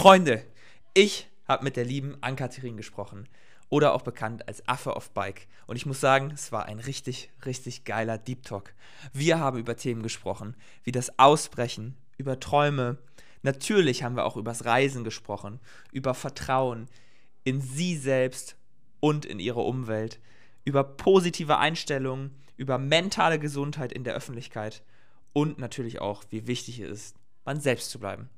Freunde, ich habe mit der lieben Ann-Kathrin gesprochen. Oder auch bekannt als Affe auf Bike. Und ich muss sagen, es war ein richtig, richtig geiler Deep Talk. Wir haben über Themen gesprochen, wie das Ausbrechen, über Träume. Natürlich haben wir auch übers Reisen gesprochen, über Vertrauen in sie selbst und in ihre Umwelt, über positive Einstellungen, über mentale Gesundheit in der Öffentlichkeit und natürlich auch, wie wichtig es ist, man selbst zu bleiben.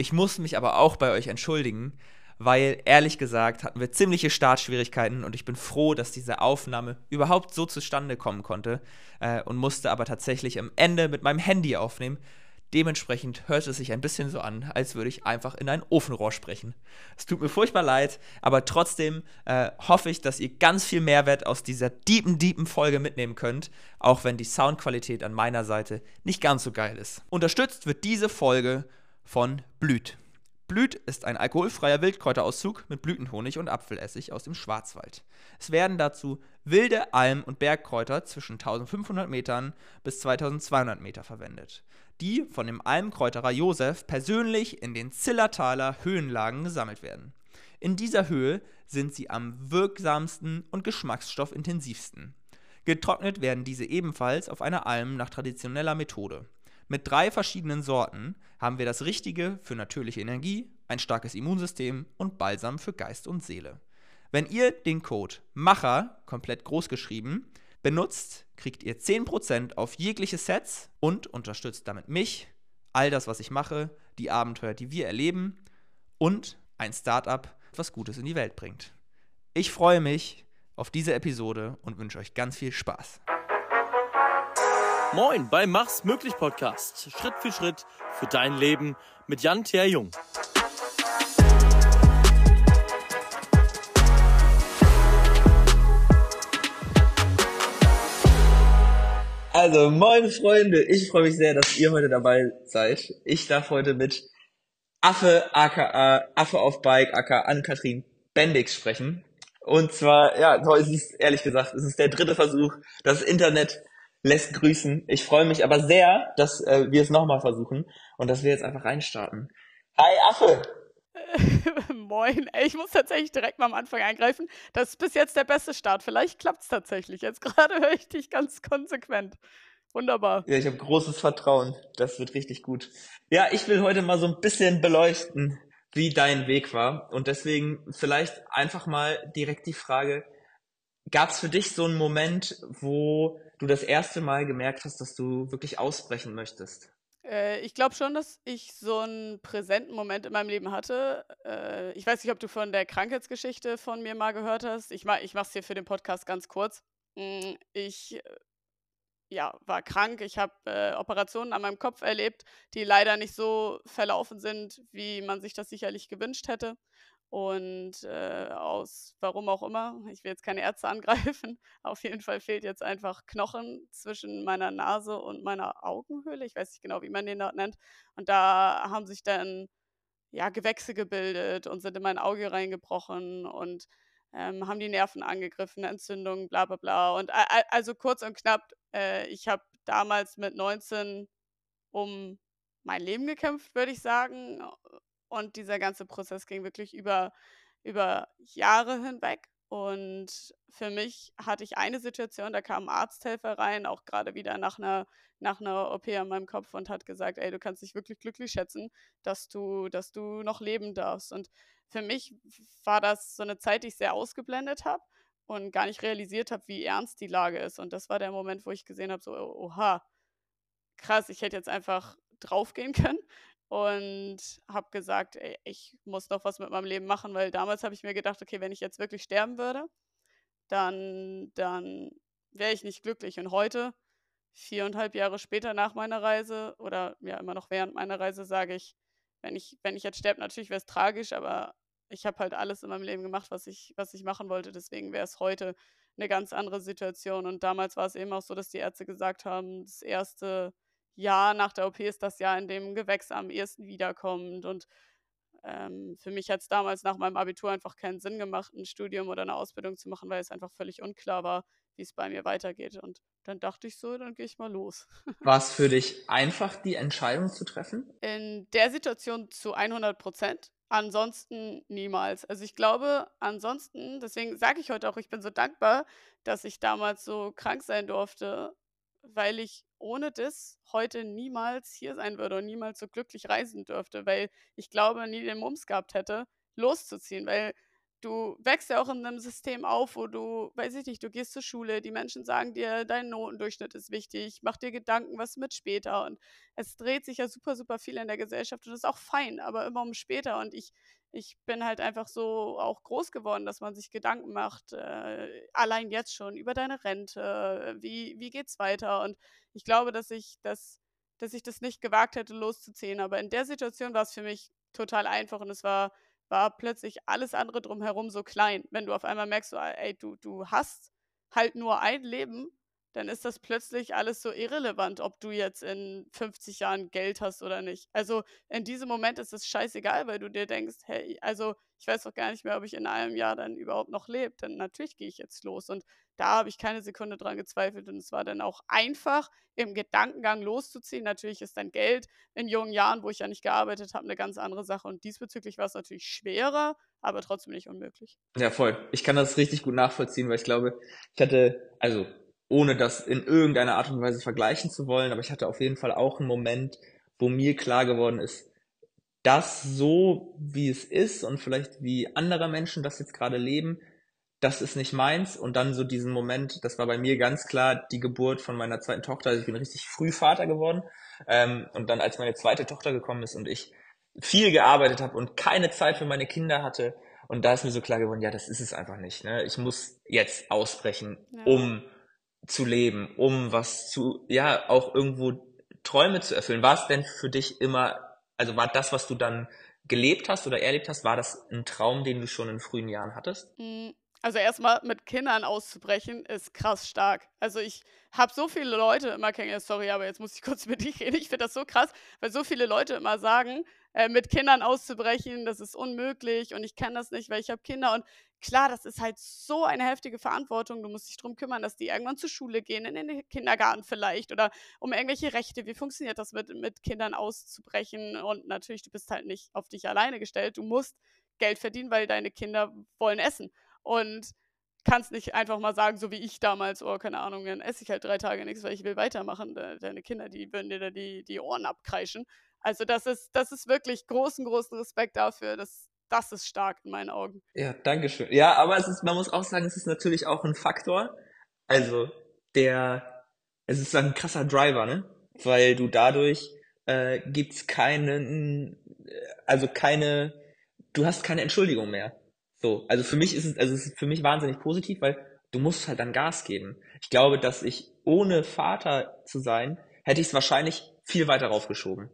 Ich muss mich aber auch bei euch entschuldigen, weil ehrlich gesagt hatten wir ziemliche Startschwierigkeiten und ich bin froh, dass diese Aufnahme überhaupt so zustande kommen konnte äh, und musste aber tatsächlich am Ende mit meinem Handy aufnehmen. Dementsprechend hört es sich ein bisschen so an, als würde ich einfach in ein Ofenrohr sprechen. Es tut mir furchtbar leid, aber trotzdem äh, hoffe ich, dass ihr ganz viel Mehrwert aus dieser deepen, deepen Folge mitnehmen könnt, auch wenn die Soundqualität an meiner Seite nicht ganz so geil ist. Unterstützt wird diese Folge von Blüt. Blüt ist ein alkoholfreier Wildkräuterauszug mit Blütenhonig und Apfelessig aus dem Schwarzwald. Es werden dazu wilde Alm- und Bergkräuter zwischen 1500 Metern bis 2200 Meter verwendet, die von dem Almkräuterer Josef persönlich in den Zillertaler Höhenlagen gesammelt werden. In dieser Höhe sind sie am wirksamsten und geschmacksstoffintensivsten. Getrocknet werden diese ebenfalls auf einer Alm nach traditioneller Methode. Mit drei verschiedenen Sorten haben wir das Richtige für natürliche Energie, ein starkes Immunsystem und Balsam für Geist und Seele. Wenn ihr den Code MACHER, komplett groß geschrieben, benutzt, kriegt ihr 10% auf jegliche Sets und unterstützt damit mich, all das, was ich mache, die Abenteuer, die wir erleben und ein Startup, was Gutes in die Welt bringt. Ich freue mich auf diese Episode und wünsche euch ganz viel Spaß. Moin beim Mach's möglich Podcast. Schritt für Schritt für dein Leben mit Jan Thea Jung. Also, moin Freunde, ich freue mich sehr, dass ihr heute dabei seid. Ich darf heute mit Affe aka Affe auf Bike aka Ann-Kathrin Bendix sprechen. Und zwar, ja, es ist ehrlich gesagt, es ist der dritte Versuch, das Internet lässt grüßen. Ich freue mich aber sehr, dass äh, wir es nochmal versuchen und dass wir jetzt einfach reinstarten. Hi Affe! Moin, Ey, ich muss tatsächlich direkt mal am Anfang eingreifen. Das ist bis jetzt der beste Start. Vielleicht klappt es tatsächlich. Jetzt gerade höre ich dich ganz konsequent. Wunderbar. Ja, ich habe großes Vertrauen. Das wird richtig gut. Ja, ich will heute mal so ein bisschen beleuchten, wie dein Weg war. Und deswegen vielleicht einfach mal direkt die Frage, gab es für dich so einen Moment, wo du das erste Mal gemerkt hast, dass du wirklich ausbrechen möchtest? Äh, ich glaube schon, dass ich so einen präsenten Moment in meinem Leben hatte. Äh, ich weiß nicht, ob du von der Krankheitsgeschichte von mir mal gehört hast. Ich, ma ich mache es hier für den Podcast ganz kurz. Hm, ich äh, ja, war krank. Ich habe äh, Operationen an meinem Kopf erlebt, die leider nicht so verlaufen sind, wie man sich das sicherlich gewünscht hätte. Und äh, aus warum auch immer, ich will jetzt keine Ärzte angreifen, auf jeden Fall fehlt jetzt einfach Knochen zwischen meiner Nase und meiner Augenhöhle. Ich weiß nicht genau, wie man den dort nennt. Und da haben sich dann ja Gewächse gebildet und sind in mein Auge reingebrochen und ähm, haben die Nerven angegriffen, Entzündungen, bla bla bla. Und also kurz und knapp, äh, ich habe damals mit 19 um mein Leben gekämpft, würde ich sagen. Und dieser ganze Prozess ging wirklich über, über Jahre hinweg. Und für mich hatte ich eine Situation, da kam ein Arzthelfer rein, auch gerade wieder nach einer, nach einer OP an meinem Kopf und hat gesagt, ey, du kannst dich wirklich glücklich schätzen, dass du, dass du noch leben darfst. Und für mich war das so eine Zeit, die ich sehr ausgeblendet habe und gar nicht realisiert habe, wie ernst die Lage ist. Und das war der Moment, wo ich gesehen habe, so, oha, krass, ich hätte jetzt einfach draufgehen können und habe gesagt, ey, ich muss noch was mit meinem Leben machen, weil damals habe ich mir gedacht, okay, wenn ich jetzt wirklich sterben würde, dann, dann wäre ich nicht glücklich. Und heute, viereinhalb Jahre später nach meiner Reise oder ja immer noch während meiner Reise, sage ich, wenn ich, wenn ich jetzt sterbe, natürlich wäre es tragisch, aber ich habe halt alles in meinem Leben gemacht, was ich, was ich machen wollte. Deswegen wäre es heute eine ganz andere Situation. Und damals war es eben auch so, dass die Ärzte gesagt haben, das erste Jahr nach der OP ist das Jahr, in dem Gewächs am ehesten wiederkommt. Und ähm, für mich hat es damals nach meinem Abitur einfach keinen Sinn gemacht, ein Studium oder eine Ausbildung zu machen, weil es einfach völlig unklar war, wie es bei mir weitergeht. Und dann dachte ich so, dann gehe ich mal los. War es für dich einfach, die Entscheidung zu treffen? In der Situation zu 100 Prozent. ansonsten niemals. Also ich glaube, ansonsten, deswegen sage ich heute auch, ich bin so dankbar, dass ich damals so krank sein durfte, weil ich ohne das heute niemals hier sein würde und niemals so glücklich reisen dürfte, weil ich glaube, nie den Mums gehabt hätte, loszuziehen, weil du wächst ja auch in einem System auf, wo du, weiß ich nicht, du gehst zur Schule, die Menschen sagen dir, dein Notendurchschnitt ist wichtig, mach dir Gedanken, was mit später. Und es dreht sich ja super, super viel in der Gesellschaft und das ist auch fein, aber immer um später. Und ich, ich bin halt einfach so auch groß geworden, dass man sich Gedanken macht, äh, allein jetzt schon, über deine Rente, wie, wie geht's weiter? Und ich glaube, dass ich das, dass ich das nicht gewagt hätte, loszuziehen. Aber in der Situation war es für mich total einfach und es war war plötzlich alles andere drumherum so klein. Wenn du auf einmal merkst, so, ey, du, du hast halt nur ein Leben, dann ist das plötzlich alles so irrelevant, ob du jetzt in 50 Jahren Geld hast oder nicht. Also in diesem Moment ist es scheißegal, weil du dir denkst, hey, also ich weiß doch gar nicht mehr, ob ich in einem Jahr dann überhaupt noch lebe. Denn natürlich gehe ich jetzt los. Und da habe ich keine Sekunde dran gezweifelt. Und es war dann auch einfach, im Gedankengang loszuziehen. Natürlich ist dein Geld in jungen Jahren, wo ich ja nicht gearbeitet habe, eine ganz andere Sache. Und diesbezüglich war es natürlich schwerer, aber trotzdem nicht unmöglich. Ja, voll. Ich kann das richtig gut nachvollziehen, weil ich glaube, ich hatte, also ohne das in irgendeiner Art und Weise vergleichen zu wollen, aber ich hatte auf jeden Fall auch einen Moment, wo mir klar geworden ist, das so, wie es ist und vielleicht wie andere Menschen das jetzt gerade leben, das ist nicht meins. Und dann so diesen Moment, das war bei mir ganz klar die Geburt von meiner zweiten Tochter. Also ich bin richtig früh Vater geworden. Ähm, und dann, als meine zweite Tochter gekommen ist und ich viel gearbeitet habe und keine Zeit für meine Kinder hatte, und da ist mir so klar geworden, ja, das ist es einfach nicht. Ne? Ich muss jetzt ausbrechen, ja. um zu leben, um was zu, ja, auch irgendwo Träume zu erfüllen. War es denn für dich immer, also war das, was du dann gelebt hast oder erlebt hast, war das ein Traum, den du schon in frühen Jahren hattest? Hm, also erstmal mit Kindern auszubrechen, ist krass stark. Also ich habe so viele Leute immer kennengelernt, sorry, aber jetzt muss ich kurz mit dir reden. Ich finde das so krass, weil so viele Leute immer sagen, äh, mit Kindern auszubrechen, das ist unmöglich und ich kann das nicht, weil ich habe Kinder. Und klar, das ist halt so eine heftige Verantwortung. Du musst dich darum kümmern, dass die irgendwann zur Schule gehen, in den Kindergarten vielleicht oder um irgendwelche Rechte. Wie funktioniert das mit, mit Kindern auszubrechen? Und natürlich, du bist halt nicht auf dich alleine gestellt. Du musst Geld verdienen, weil deine Kinder wollen essen. Und kannst nicht einfach mal sagen, so wie ich damals, oh, keine Ahnung, dann esse ich halt drei Tage nichts, weil ich will weitermachen. Deine Kinder, die würden dir da die, die Ohren abkreischen. Also das ist, das ist wirklich großen, großen Respekt dafür. Das, das ist stark in meinen Augen. Ja, danke schön. Ja, aber es ist, man muss auch sagen, es ist natürlich auch ein Faktor. Also der, es ist ein krasser Driver, ne? Weil du dadurch äh, gibt's keinen, also keine, du hast keine Entschuldigung mehr. So, also für mich ist es, also es ist für mich wahnsinnig positiv, weil du musst halt dann Gas geben. Ich glaube, dass ich ohne Vater zu sein, hätte ich es wahrscheinlich viel weiter raufgeschoben.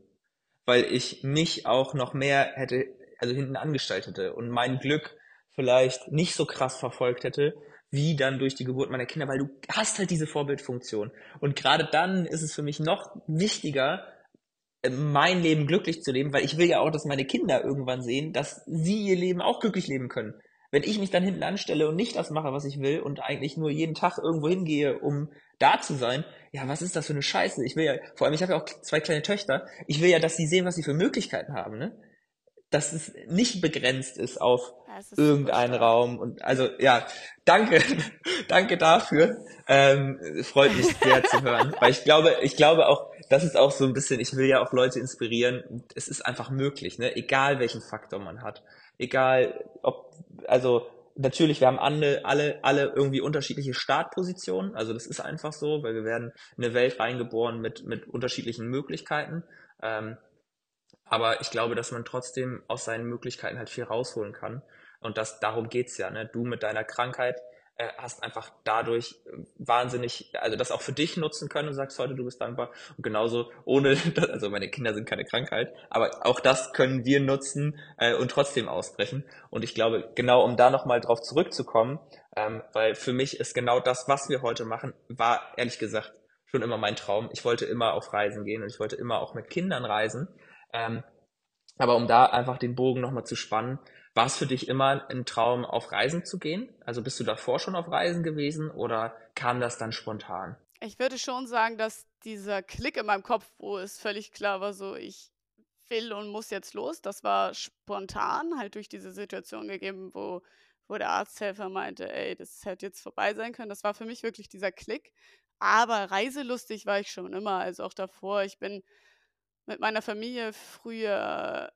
Weil ich mich auch noch mehr hätte also hinten angestellt hätte und mein Glück vielleicht nicht so krass verfolgt hätte, wie dann durch die Geburt meiner Kinder, weil du hast halt diese Vorbildfunktion. Und gerade dann ist es für mich noch wichtiger, äh, mein Leben glücklich zu leben, weil ich will ja auch, dass meine Kinder irgendwann sehen, dass sie ihr Leben auch glücklich leben können. Wenn ich mich dann hinten anstelle und nicht das mache, was ich will und eigentlich nur jeden Tag irgendwo hingehe, um da zu sein, ja, was ist das für eine Scheiße? Ich will ja, vor allem, ich habe ja auch zwei kleine Töchter, ich will ja, dass sie sehen, was sie für Möglichkeiten haben, ne? Dass es nicht begrenzt ist auf ist irgendeinen Raum. Und also ja, danke, danke dafür. Ähm, freut mich sehr zu hören. Weil ich glaube, ich glaube auch, das ist auch so ein bisschen, ich will ja auch Leute inspirieren. Es ist einfach möglich, ne? Egal welchen Faktor man hat. Egal, ob, also natürlich, wir haben alle, alle, alle irgendwie unterschiedliche Startpositionen. Also das ist einfach so, weil wir werden in eine Welt reingeboren mit, mit unterschiedlichen Möglichkeiten. Ähm, aber ich glaube, dass man trotzdem aus seinen Möglichkeiten halt viel rausholen kann. Und das, darum geht's ja. Ne? Du mit deiner Krankheit äh, hast einfach dadurch wahnsinnig, also das auch für dich nutzen können und sagst heute, du bist dankbar. Und genauso ohne, also meine Kinder sind keine Krankheit, aber auch das können wir nutzen äh, und trotzdem ausbrechen. Und ich glaube, genau um da nochmal drauf zurückzukommen, ähm, weil für mich ist genau das, was wir heute machen, war ehrlich gesagt schon immer mein Traum. Ich wollte immer auf Reisen gehen und ich wollte immer auch mit Kindern reisen. Ähm, aber um da einfach den Bogen nochmal zu spannen, war es für dich immer ein Traum, auf Reisen zu gehen? Also bist du davor schon auf Reisen gewesen oder kam das dann spontan? Ich würde schon sagen, dass dieser Klick in meinem Kopf, wo es völlig klar war, so ich will und muss jetzt los. Das war spontan, halt durch diese Situation gegeben, wo, wo der Arzthelfer meinte, ey, das hätte jetzt vorbei sein können. Das war für mich wirklich dieser Klick. Aber reiselustig war ich schon immer, also auch davor. Ich bin mit meiner Familie früher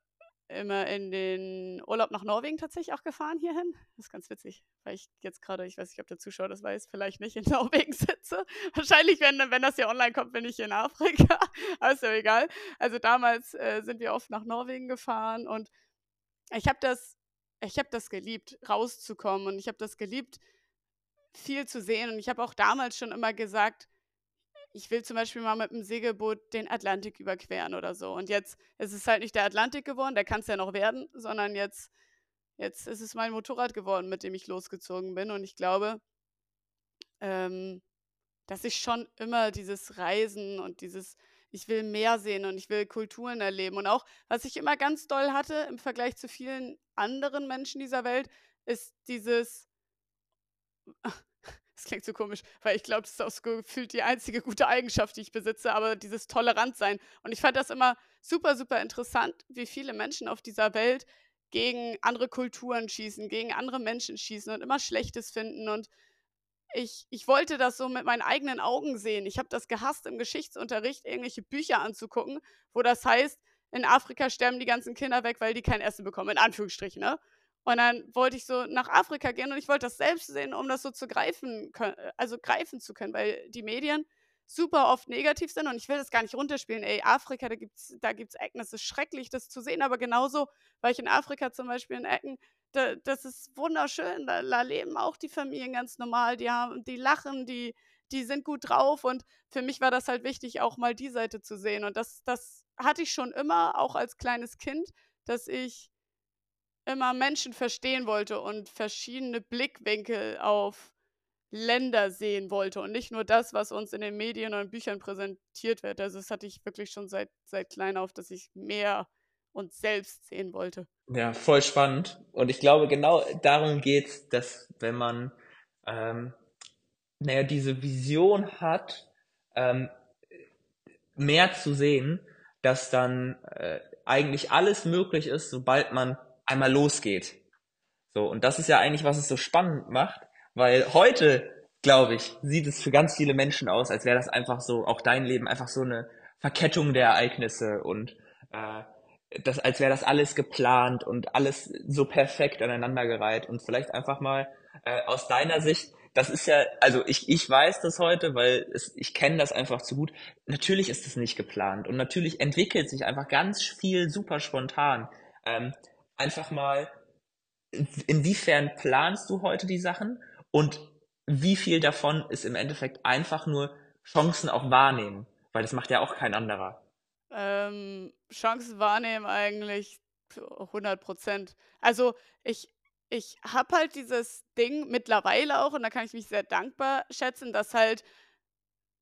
immer in den Urlaub nach Norwegen tatsächlich auch gefahren hierhin. Das ist ganz witzig, weil ich jetzt gerade, ich weiß nicht, ob der Zuschauer das weiß, vielleicht nicht in Norwegen sitze. Wahrscheinlich, wenn, wenn das hier online kommt, bin ich in Afrika. Aber ist ja egal. Also damals äh, sind wir oft nach Norwegen gefahren und ich habe das, ich habe das geliebt, rauszukommen und ich habe das geliebt, viel zu sehen. Und ich habe auch damals schon immer gesagt, ich will zum Beispiel mal mit dem Segelboot den Atlantik überqueren oder so. Und jetzt ist es halt nicht der Atlantik geworden, der kann es ja noch werden, sondern jetzt, jetzt ist es mein Motorrad geworden, mit dem ich losgezogen bin. Und ich glaube, ähm, dass ich schon immer dieses Reisen und dieses, ich will mehr sehen und ich will Kulturen erleben. Und auch, was ich immer ganz doll hatte im Vergleich zu vielen anderen Menschen dieser Welt, ist dieses, das klingt so komisch, weil ich glaube, das ist auch so gefühlt die einzige gute Eigenschaft, die ich besitze, aber dieses Tolerantsein. Und ich fand das immer super, super interessant, wie viele Menschen auf dieser Welt gegen andere Kulturen schießen, gegen andere Menschen schießen und immer Schlechtes finden. Und ich, ich wollte das so mit meinen eigenen Augen sehen. Ich habe das gehasst, im Geschichtsunterricht irgendwelche Bücher anzugucken, wo das heißt, in Afrika sterben die ganzen Kinder weg, weil die kein Essen bekommen, in Anführungsstrichen, ne? Und dann wollte ich so nach Afrika gehen und ich wollte das selbst sehen, um das so zu greifen, also greifen zu können, weil die Medien super oft negativ sind und ich will das gar nicht runterspielen. Ey, Afrika, da gibt's, da gibt's Ecken, es ist schrecklich, das zu sehen, aber genauso war ich in Afrika zum Beispiel in Ecken, da, das ist wunderschön, da, da, leben auch die Familien ganz normal, die haben, die lachen, die, die sind gut drauf. Und für mich war das halt wichtig, auch mal die Seite zu sehen. Und das, das hatte ich schon immer, auch als kleines Kind, dass ich immer Menschen verstehen wollte und verschiedene Blickwinkel auf Länder sehen wollte und nicht nur das, was uns in den Medien und Büchern präsentiert wird. Also das hatte ich wirklich schon seit, seit klein auf, dass ich mehr uns selbst sehen wollte. Ja, voll spannend. Und ich glaube, genau darum geht es, dass wenn man ähm, naja, diese Vision hat, ähm, mehr zu sehen, dass dann äh, eigentlich alles möglich ist, sobald man einmal losgeht. So, und das ist ja eigentlich, was es so spannend macht, weil heute, glaube ich, sieht es für ganz viele Menschen aus, als wäre das einfach so, auch dein Leben einfach so eine Verkettung der Ereignisse und äh, das, als wäre das alles geplant und alles so perfekt aneinandergereiht und vielleicht einfach mal äh, aus deiner Sicht, das ist ja, also ich, ich weiß das heute, weil es, ich kenne das einfach zu gut. Natürlich ist es nicht geplant und natürlich entwickelt sich einfach ganz viel super spontan. Ähm, einfach mal, inwiefern planst du heute die Sachen und wie viel davon ist im Endeffekt einfach nur Chancen auch wahrnehmen? Weil das macht ja auch kein anderer. Ähm, Chancen wahrnehmen eigentlich 100 Prozent. Also ich, ich habe halt dieses Ding mittlerweile auch, und da kann ich mich sehr dankbar schätzen, dass halt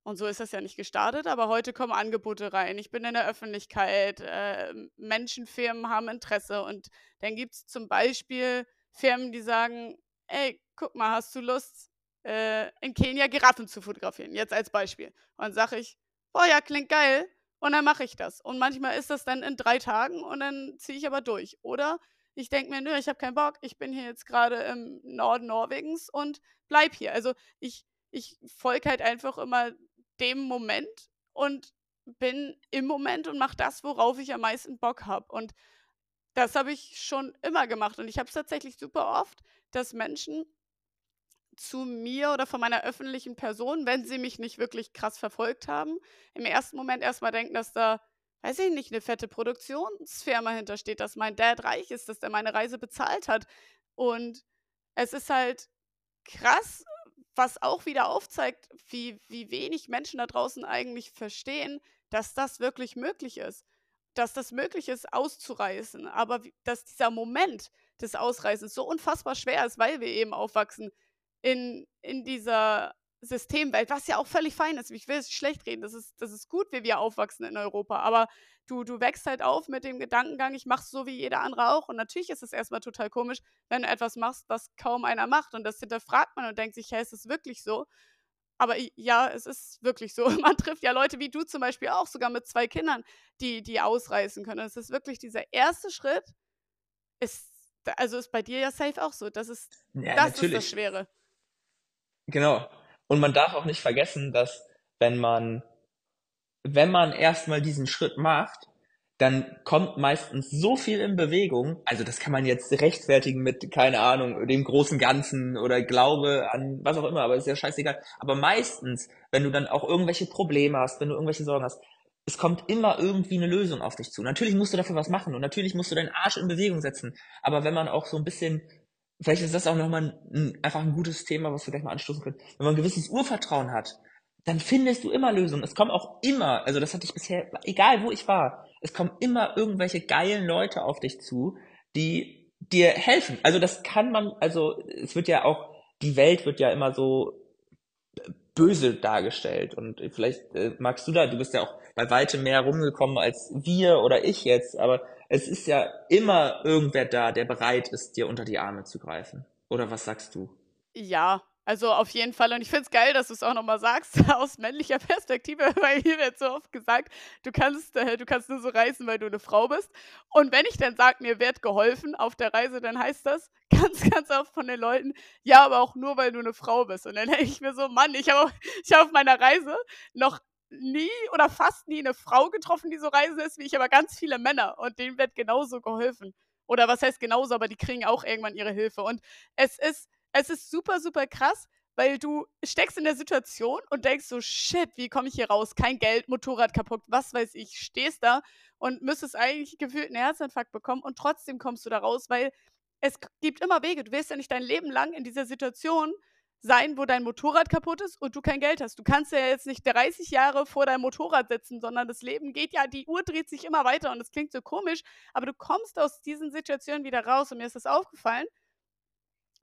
und so ist das ja nicht gestartet, aber heute kommen Angebote rein. Ich bin in der Öffentlichkeit, äh, Menschen, haben Interesse und dann gibt es zum Beispiel Firmen, die sagen, ey, guck mal, hast du Lust, äh, in Kenia Giraffen zu fotografieren? Jetzt als Beispiel. Und dann sage ich, boah ja, klingt geil. Und dann mache ich das. Und manchmal ist das dann in drei Tagen und dann ziehe ich aber durch. Oder ich denke mir, nö, ich habe keinen Bock, ich bin hier jetzt gerade im Norden Norwegens und bleib hier. Also ich, ich folge halt einfach immer dem Moment und bin im Moment und mache das, worauf ich am meisten Bock habe. Und das habe ich schon immer gemacht. Und ich habe es tatsächlich super oft, dass Menschen zu mir oder von meiner öffentlichen Person, wenn sie mich nicht wirklich krass verfolgt haben, im ersten Moment erstmal denken, dass da, weiß ich nicht, eine fette Produktionsfirma hintersteht, dass mein Dad reich ist, dass der meine Reise bezahlt hat. Und es ist halt krass, was auch wieder aufzeigt, wie, wie wenig Menschen da draußen eigentlich verstehen, dass das wirklich möglich ist. Dass das möglich ist, auszureißen. Aber wie, dass dieser Moment des Ausreißens so unfassbar schwer ist, weil wir eben aufwachsen in, in dieser Systemwelt, was ja auch völlig fein ist. Ich will es nicht schlecht reden. Das ist, das ist gut, wie wir aufwachsen in Europa. Aber du, du wächst halt auf mit dem Gedankengang, ich mache es so wie jeder andere auch. Und natürlich ist es erstmal total komisch, wenn du etwas machst, was kaum einer macht. Und das hinterfragt man und denkt sich, hey, ist es wirklich so? aber ja, es ist wirklich so. Man trifft ja Leute wie du zum Beispiel auch, sogar mit zwei Kindern, die, die ausreißen können. Es ist wirklich dieser erste Schritt, ist, also ist bei dir ja safe auch so. Das ist, Ja, das ist natürlich. das Schwere. Genau. Und man darf auch nicht vergessen, dass wenn man, wenn man erstmal diesen Schritt macht, dann kommt meistens so viel in Bewegung. Also das kann man jetzt rechtfertigen mit, keine Ahnung, dem großen Ganzen oder Glaube an was auch immer, aber ist ja scheißegal. Aber meistens, wenn du dann auch irgendwelche Probleme hast, wenn du irgendwelche Sorgen hast, es kommt immer irgendwie eine Lösung auf dich zu. Natürlich musst du dafür was machen und natürlich musst du deinen Arsch in Bewegung setzen. Aber wenn man auch so ein bisschen vielleicht ist das auch nochmal ein, einfach ein gutes Thema, was wir gleich mal anstoßen können. Wenn man ein gewisses Urvertrauen hat, dann findest du immer Lösungen. Es kommen auch immer, also das hatte ich bisher, egal wo ich war, es kommen immer irgendwelche geilen Leute auf dich zu, die dir helfen. Also das kann man, also es wird ja auch, die Welt wird ja immer so böse dargestellt und vielleicht äh, magst du da, du bist ja auch bei weitem mehr rumgekommen als wir oder ich jetzt, aber es ist ja immer irgendwer da, der bereit ist, dir unter die Arme zu greifen. Oder was sagst du? Ja, also auf jeden Fall. Und ich finde es geil, dass du es auch nochmal sagst, aus männlicher Perspektive, weil hier wird so oft gesagt, du kannst, äh, du kannst nur so reisen, weil du eine Frau bist. Und wenn ich dann sage, mir wird geholfen auf der Reise, dann heißt das ganz, ganz oft von den Leuten, ja, aber auch nur, weil du eine Frau bist. Und dann denke ich mir so, Mann, ich habe hab auf meiner Reise noch nie oder fast nie eine Frau getroffen, die so reisen ist wie ich, aber ganz viele Männer. Und denen wird genauso geholfen. Oder was heißt genauso, aber die kriegen auch irgendwann ihre Hilfe. Und es ist, es ist super, super krass, weil du steckst in der Situation und denkst so, shit, wie komme ich hier raus? Kein Geld, Motorrad kaputt, was weiß ich, stehst da und müsstest eigentlich gefühlt einen Herzinfarkt bekommen und trotzdem kommst du da raus, weil es gibt immer Wege. Du wirst ja nicht dein Leben lang in dieser Situation sein, wo dein Motorrad kaputt ist und du kein Geld hast. Du kannst ja jetzt nicht 30 Jahre vor deinem Motorrad sitzen, sondern das Leben geht ja, die Uhr dreht sich immer weiter und das klingt so komisch, aber du kommst aus diesen Situationen wieder raus und mir ist das aufgefallen.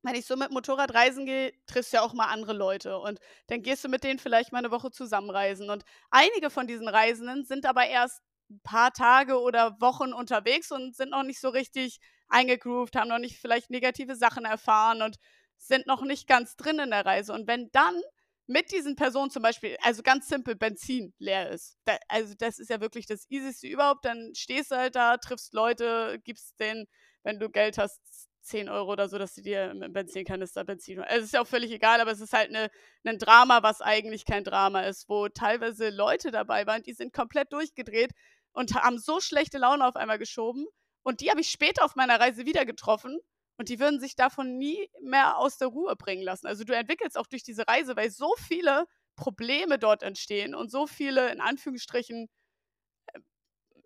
Wenn ich so mit Motorrad reisen gehe, triffst du ja auch mal andere Leute und dann gehst du mit denen vielleicht mal eine Woche zusammenreisen. Und einige von diesen Reisenden sind aber erst ein paar Tage oder Wochen unterwegs und sind noch nicht so richtig eingegroovt, haben noch nicht vielleicht negative Sachen erfahren und sind noch nicht ganz drin in der Reise. Und wenn dann mit diesen Personen zum Beispiel, also ganz simpel, Benzin leer ist, da, also das ist ja wirklich das Easyste überhaupt, dann stehst du halt da, triffst Leute, gibst denen, wenn du Geld hast, 10 Euro oder so, dass sie dir im Benzinkanister Benzin holen. Also es ist ja auch völlig egal, aber es ist halt eine, ein Drama, was eigentlich kein Drama ist, wo teilweise Leute dabei waren, die sind komplett durchgedreht und haben so schlechte Laune auf einmal geschoben. Und die habe ich später auf meiner Reise wieder getroffen und die würden sich davon nie mehr aus der Ruhe bringen lassen. Also du entwickelst auch durch diese Reise, weil so viele Probleme dort entstehen und so viele, in Anführungsstrichen,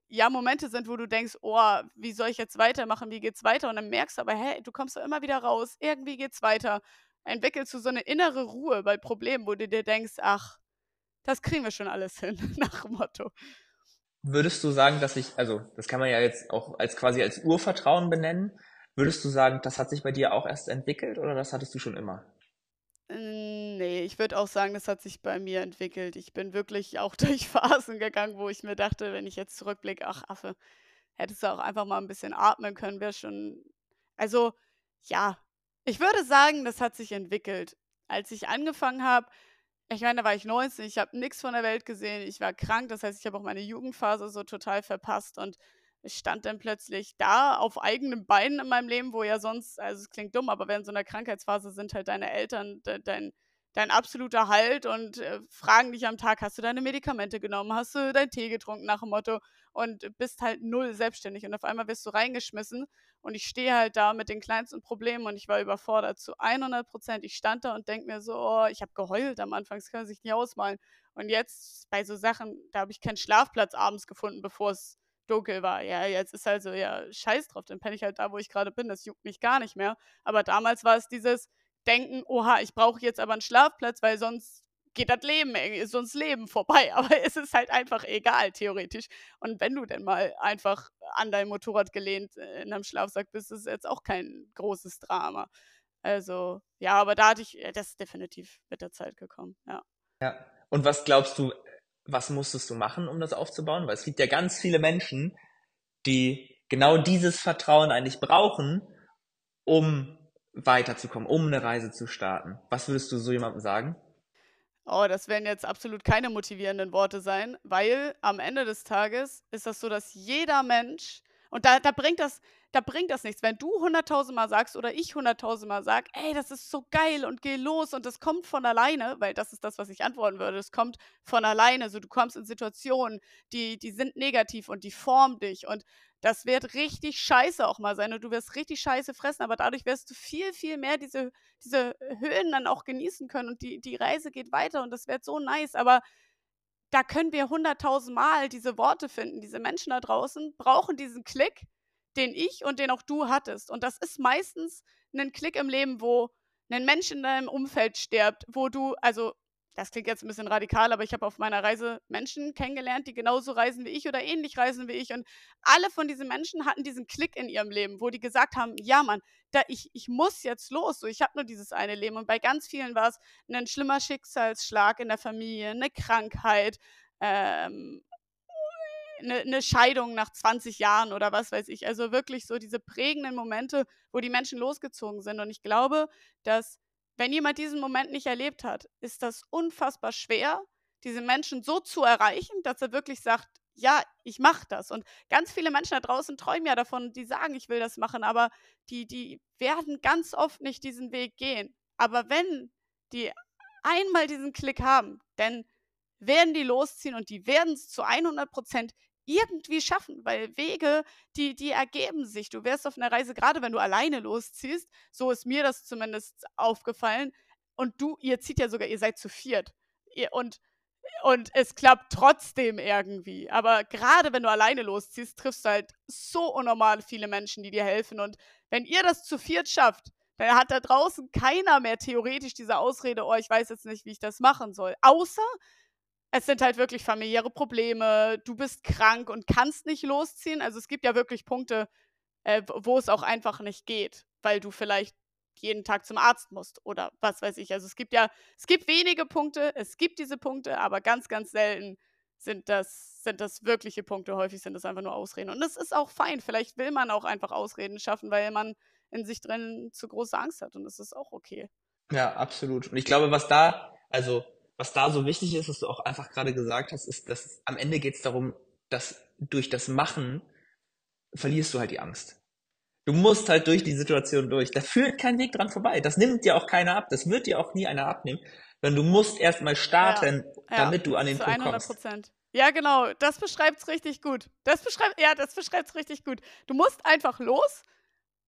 ja, Momente sind, wo du denkst, oh, wie soll ich jetzt weitermachen, wie geht's weiter? Und dann merkst du aber, hey, du kommst da immer wieder raus, irgendwie geht's weiter. Entwickelst du so eine innere Ruhe bei Problemen, wo du dir denkst, ach, das kriegen wir schon alles hin, nach dem Motto. Würdest du sagen, dass ich, also das kann man ja jetzt auch als quasi als Urvertrauen benennen, würdest du sagen, das hat sich bei dir auch erst entwickelt oder das hattest du schon immer? Nee, ich würde auch sagen, das hat sich bei mir entwickelt. Ich bin wirklich auch durch Phasen gegangen, wo ich mir dachte, wenn ich jetzt zurückblicke, ach Affe, hättest du auch einfach mal ein bisschen atmen können, wäre schon. Also, ja, ich würde sagen, das hat sich entwickelt. Als ich angefangen habe, ich meine, da war ich 19, ich habe nichts von der Welt gesehen, ich war krank, das heißt, ich habe auch meine Jugendphase so total verpasst und ich stand dann plötzlich da auf eigenen Beinen in meinem Leben, wo ja sonst, also es klingt dumm, aber während so einer Krankheitsphase sind halt deine Eltern de dein, dein absoluter Halt und äh, fragen dich am Tag, hast du deine Medikamente genommen, hast du deinen Tee getrunken nach dem Motto und bist halt null selbstständig und auf einmal wirst du reingeschmissen und ich stehe halt da mit den kleinsten Problemen und ich war überfordert zu 100 Prozent. Ich stand da und denke mir so, oh, ich habe geheult am Anfang, das kann sich nicht ausmalen. Und jetzt bei so Sachen, da habe ich keinen Schlafplatz abends gefunden, bevor es dunkel war. Ja, jetzt ist halt so, ja, scheiß drauf, dann penne ich halt da, wo ich gerade bin, das juckt mich gar nicht mehr. Aber damals war es dieses Denken, oha, ich brauche jetzt aber einen Schlafplatz, weil sonst geht das Leben, ist uns Leben vorbei. Aber es ist halt einfach egal, theoretisch. Und wenn du denn mal einfach an dein Motorrad gelehnt äh, in einem Schlafsack bist, ist es jetzt auch kein großes Drama. Also, ja, aber da hatte ich, das ist definitiv mit der Zeit gekommen, ja. Ja. Und was glaubst du, was musstest du machen, um das aufzubauen? Weil es gibt ja ganz viele Menschen, die genau dieses Vertrauen eigentlich brauchen, um weiterzukommen, um eine Reise zu starten. Was würdest du so jemandem sagen? Oh, das werden jetzt absolut keine motivierenden Worte sein, weil am Ende des Tages ist das so, dass jeder Mensch, und da, da bringt das, da bringt das nichts. Wenn du hunderttausend Mal sagst oder ich hunderttausend Mal sag, ey, das ist so geil und geh los und das kommt von alleine, weil das ist das, was ich antworten würde. Es kommt von alleine. So, du kommst in Situationen, die, die sind negativ und die formen dich und das wird richtig scheiße auch mal sein und du wirst richtig scheiße fressen, aber dadurch wirst du viel, viel mehr diese, diese Höhen dann auch genießen können und die, die Reise geht weiter und das wird so nice, aber da können wir hunderttausend Mal diese Worte finden. Diese Menschen da draußen brauchen diesen Klick, den ich und den auch du hattest. Und das ist meistens ein Klick im Leben, wo ein Mensch in deinem Umfeld stirbt, wo du, also das klingt jetzt ein bisschen radikal, aber ich habe auf meiner Reise Menschen kennengelernt, die genauso reisen wie ich oder ähnlich reisen wie ich. Und alle von diesen Menschen hatten diesen Klick in ihrem Leben, wo die gesagt haben, ja Mann, da ich, ich muss jetzt los, so ich habe nur dieses eine Leben. Und bei ganz vielen war es ein schlimmer Schicksalsschlag in der Familie, eine Krankheit, ähm, eine, eine Scheidung nach 20 Jahren oder was weiß ich. Also wirklich so diese prägenden Momente, wo die Menschen losgezogen sind. Und ich glaube, dass wenn jemand diesen Moment nicht erlebt hat, ist das unfassbar schwer, diese Menschen so zu erreichen, dass er wirklich sagt, ja, ich mache das. Und ganz viele Menschen da draußen träumen ja davon, die sagen, ich will das machen, aber die, die werden ganz oft nicht diesen Weg gehen. Aber wenn die einmal diesen Klick haben, dann werden die losziehen und die werden es zu 100 Prozent irgendwie schaffen, weil Wege, die, die ergeben sich. Du wärst auf einer Reise, gerade wenn du alleine losziehst, so ist mir das zumindest aufgefallen. Und du, ihr zieht ja sogar, ihr seid zu viert. Ihr, und, und es klappt trotzdem irgendwie. Aber gerade wenn du alleine losziehst, triffst du halt so unnormal viele Menschen, die dir helfen. Und wenn ihr das zu viert schafft, dann hat da draußen keiner mehr theoretisch diese Ausrede, oh, ich weiß jetzt nicht, wie ich das machen soll. Außer es sind halt wirklich familiäre Probleme, du bist krank und kannst nicht losziehen. Also es gibt ja wirklich Punkte, äh, wo es auch einfach nicht geht, weil du vielleicht jeden Tag zum Arzt musst oder was weiß ich. Also es gibt ja, es gibt wenige Punkte, es gibt diese Punkte, aber ganz, ganz selten sind das, sind das wirkliche Punkte. Häufig sind das einfach nur Ausreden. Und das ist auch fein. Vielleicht will man auch einfach Ausreden schaffen, weil man in sich drin zu große Angst hat. Und das ist auch okay. Ja, absolut. Und ich glaube, was da, also was da so wichtig ist, was du auch einfach gerade gesagt hast, ist, dass am Ende geht es darum, dass durch das Machen verlierst du halt die Angst. Du musst halt durch die Situation durch. Da führt kein Weg dran vorbei. Das nimmt dir auch keiner ab. Das wird dir auch nie einer abnehmen. Denn du musst erstmal starten, ja, damit ja, du an den Punkt 100%. kommst. Ja, genau. Das beschreibt es richtig gut. Das beschreibt, ja, das beschreibt es richtig gut. Du musst einfach los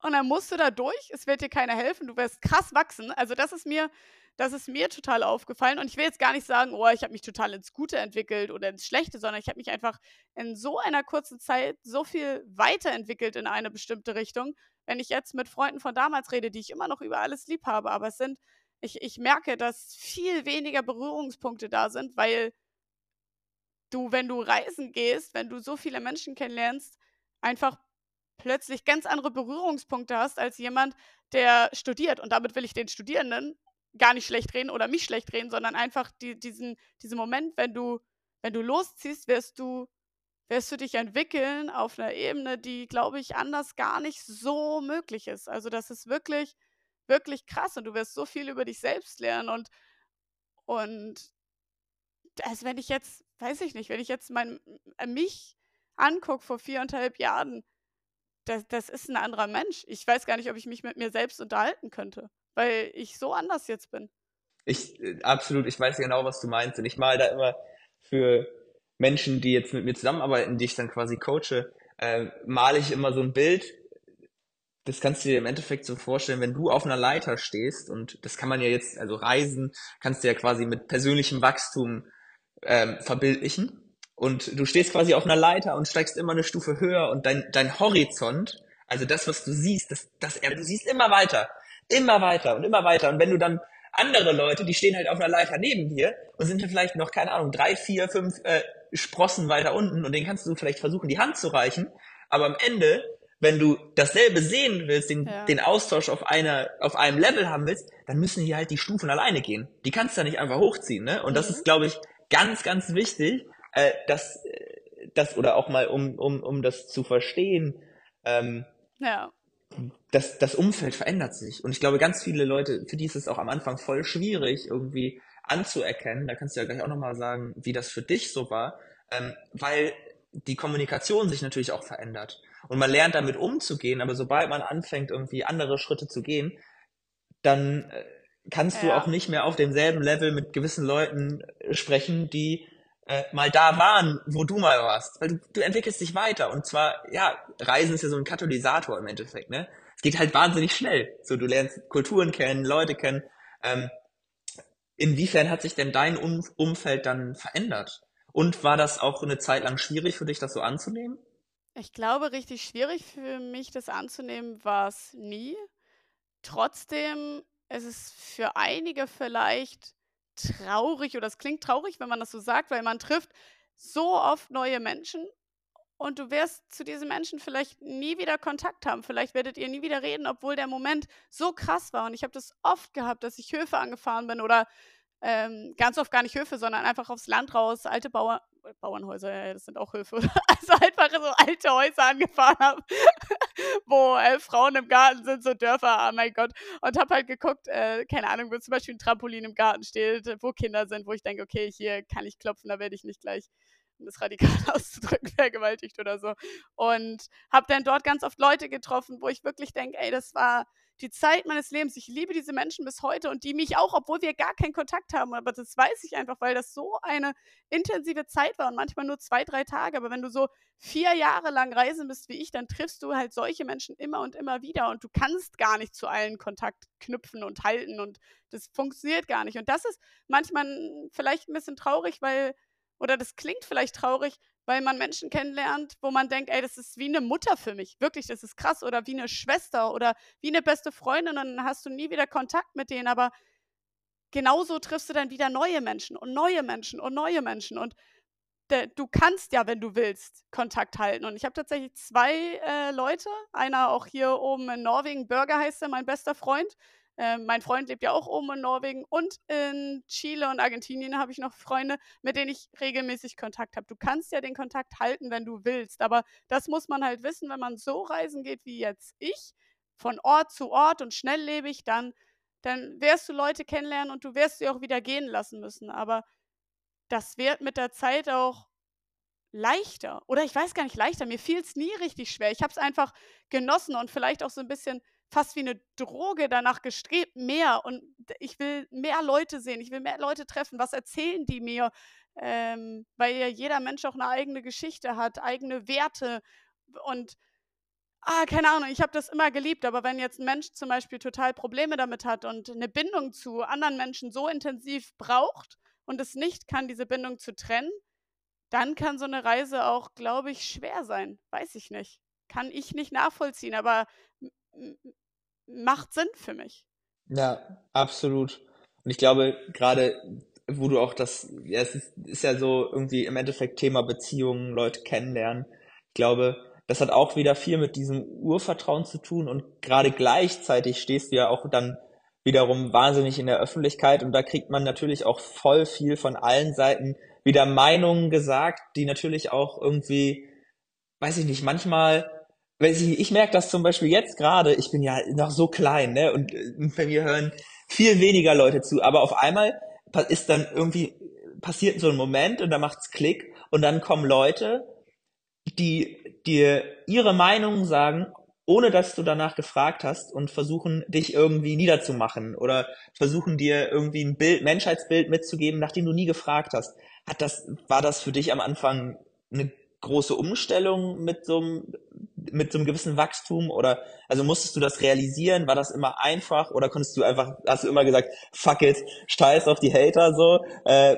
und dann musst du da durch. Es wird dir keiner helfen. Du wirst krass wachsen. Also das ist mir, das ist mir total aufgefallen. Und ich will jetzt gar nicht sagen, oh, ich habe mich total ins Gute entwickelt oder ins Schlechte, sondern ich habe mich einfach in so einer kurzen Zeit so viel weiterentwickelt in eine bestimmte Richtung. Wenn ich jetzt mit Freunden von damals rede, die ich immer noch über alles lieb habe, aber es sind, ich, ich merke, dass viel weniger Berührungspunkte da sind, weil du, wenn du reisen gehst, wenn du so viele Menschen kennenlernst, einfach plötzlich ganz andere Berührungspunkte hast als jemand, der studiert. Und damit will ich den Studierenden gar nicht schlecht reden oder mich schlecht reden, sondern einfach die, diesen, diesen Moment, wenn du, wenn du losziehst, wirst du, wirst du dich entwickeln auf einer Ebene, die, glaube ich, anders gar nicht so möglich ist. Also das ist wirklich, wirklich krass und du wirst so viel über dich selbst lernen und, und also wenn ich jetzt, weiß ich nicht, wenn ich jetzt mein, äh, mich angucke vor viereinhalb Jahren, das, das ist ein anderer Mensch. Ich weiß gar nicht, ob ich mich mit mir selbst unterhalten könnte weil ich so anders jetzt bin. Ich, äh, absolut, ich weiß genau, was du meinst. Und ich mal da immer für Menschen, die jetzt mit mir zusammenarbeiten, die ich dann quasi coache, äh, male ich immer so ein Bild. Das kannst du dir im Endeffekt so vorstellen, wenn du auf einer Leiter stehst, und das kann man ja jetzt, also Reisen, kannst du ja quasi mit persönlichem Wachstum ähm, verbildlichen. Und du stehst quasi auf einer Leiter und steigst immer eine Stufe höher und dein, dein Horizont, also das, was du siehst, das, das, du siehst immer weiter immer weiter und immer weiter. Und wenn du dann andere Leute, die stehen halt auf einer Leiter neben dir und sind vielleicht noch, keine Ahnung, drei, vier, fünf äh, Sprossen weiter unten und denen kannst du vielleicht versuchen, die Hand zu reichen. Aber am Ende, wenn du dasselbe sehen willst, den, ja. den Austausch auf einer, auf einem Level haben willst, dann müssen hier halt die Stufen alleine gehen. Die kannst du ja nicht einfach hochziehen, ne? Und mhm. das ist, glaube ich, ganz, ganz wichtig, äh, dass, äh, das, oder auch mal, um, um, um das zu verstehen, ähm, ja das, das Umfeld verändert sich. Und ich glaube, ganz viele Leute, für die ist es auch am Anfang voll schwierig, irgendwie anzuerkennen. Da kannst du ja gleich auch nochmal sagen, wie das für dich so war, ähm, weil die Kommunikation sich natürlich auch verändert. Und man lernt damit umzugehen, aber sobald man anfängt, irgendwie andere Schritte zu gehen, dann äh, kannst ja. du auch nicht mehr auf demselben Level mit gewissen Leuten äh, sprechen, die äh, mal da waren, wo du mal warst. Weil du, du entwickelst dich weiter. Und zwar, ja, Reisen ist ja so ein Katalysator im Endeffekt, ne? Es geht halt wahnsinnig schnell. So, du lernst Kulturen kennen, Leute kennen. Ähm, inwiefern hat sich denn dein um Umfeld dann verändert? Und war das auch eine Zeit lang schwierig für dich, das so anzunehmen? Ich glaube, richtig schwierig für mich, das anzunehmen, war es nie. Trotzdem ist es für einige vielleicht traurig oder es klingt traurig, wenn man das so sagt, weil man trifft so oft neue Menschen und du wirst zu diesen Menschen vielleicht nie wieder Kontakt haben. Vielleicht werdet ihr nie wieder reden, obwohl der Moment so krass war. Und ich habe das oft gehabt, dass ich Höfe angefahren bin oder ähm, ganz oft gar nicht Höfe, sondern einfach aufs Land raus, alte Bauer, Bauernhäuser, ja, das sind auch Höfe, also einfach so alte Häuser angefahren habe, wo äh, Frauen im Garten sind, so Dörfer, oh mein Gott, und habe halt geguckt, äh, keine Ahnung, wo zum Beispiel ein Trampolin im Garten steht, wo Kinder sind, wo ich denke, okay, hier kann ich klopfen, da werde ich nicht gleich um das radikal auszudrücken, vergewaltigt oder so. Und habe dann dort ganz oft Leute getroffen, wo ich wirklich denke, ey, das war die Zeit meines Lebens. Ich liebe diese Menschen bis heute und die mich auch, obwohl wir gar keinen Kontakt haben. Aber das weiß ich einfach, weil das so eine intensive Zeit war und manchmal nur zwei, drei Tage. Aber wenn du so vier Jahre lang reisen bist wie ich, dann triffst du halt solche Menschen immer und immer wieder und du kannst gar nicht zu allen Kontakt knüpfen und halten und das funktioniert gar nicht. Und das ist manchmal vielleicht ein bisschen traurig, weil oder das klingt vielleicht traurig, weil man Menschen kennenlernt, wo man denkt, ey, das ist wie eine Mutter für mich. Wirklich, das ist krass. Oder wie eine Schwester oder wie eine beste Freundin. Und dann hast du nie wieder Kontakt mit denen. Aber genauso triffst du dann wieder neue Menschen und neue Menschen und neue Menschen. Und du kannst ja, wenn du willst, Kontakt halten. Und ich habe tatsächlich zwei äh, Leute, einer auch hier oben in Norwegen, Burger heißt er, mein bester Freund, ähm, mein Freund lebt ja auch oben in Norwegen und in Chile und Argentinien habe ich noch Freunde, mit denen ich regelmäßig Kontakt habe. Du kannst ja den Kontakt halten, wenn du willst, aber das muss man halt wissen, wenn man so reisen geht wie jetzt ich, von Ort zu Ort und schnelllebig, dann, dann wirst du Leute kennenlernen und du wirst sie auch wieder gehen lassen müssen. Aber das wird mit der Zeit auch leichter. Oder ich weiß gar nicht leichter, mir fiel es nie richtig schwer. Ich habe es einfach genossen und vielleicht auch so ein bisschen fast wie eine Droge danach gestrebt, mehr. Und ich will mehr Leute sehen, ich will mehr Leute treffen. Was erzählen die mir? Ähm, weil ja jeder Mensch auch eine eigene Geschichte hat, eigene Werte. Und ah, keine Ahnung, ich habe das immer geliebt, aber wenn jetzt ein Mensch zum Beispiel total Probleme damit hat und eine Bindung zu anderen Menschen so intensiv braucht und es nicht kann, diese Bindung zu trennen, dann kann so eine Reise auch, glaube ich, schwer sein. Weiß ich nicht. Kann ich nicht nachvollziehen, aber macht Sinn für mich. Ja, absolut. Und ich glaube, gerade wo du auch das, ja, es ist, ist ja so irgendwie im Endeffekt Thema Beziehungen, Leute kennenlernen. Ich glaube, das hat auch wieder viel mit diesem Urvertrauen zu tun und gerade gleichzeitig stehst du ja auch dann wiederum wahnsinnig in der Öffentlichkeit und da kriegt man natürlich auch voll viel von allen Seiten wieder Meinungen gesagt, die natürlich auch irgendwie, weiß ich nicht, manchmal ich, ich merke das zum Beispiel jetzt gerade, ich bin ja noch so klein, ne? Und äh, bei mir hören viel weniger Leute zu, aber auf einmal ist dann irgendwie passiert so ein Moment und da macht's Klick und dann kommen Leute, die dir ihre Meinung sagen, ohne dass du danach gefragt hast und versuchen dich irgendwie niederzumachen oder versuchen dir irgendwie ein Bild, Menschheitsbild mitzugeben, nachdem du nie gefragt hast. Hat das, war das für dich am Anfang eine große Umstellung mit so einem mit so einem gewissen Wachstum oder also musstest du das realisieren? War das immer einfach oder konntest du einfach, hast du immer gesagt, fuck it, scheiß auf die Hater so? Äh,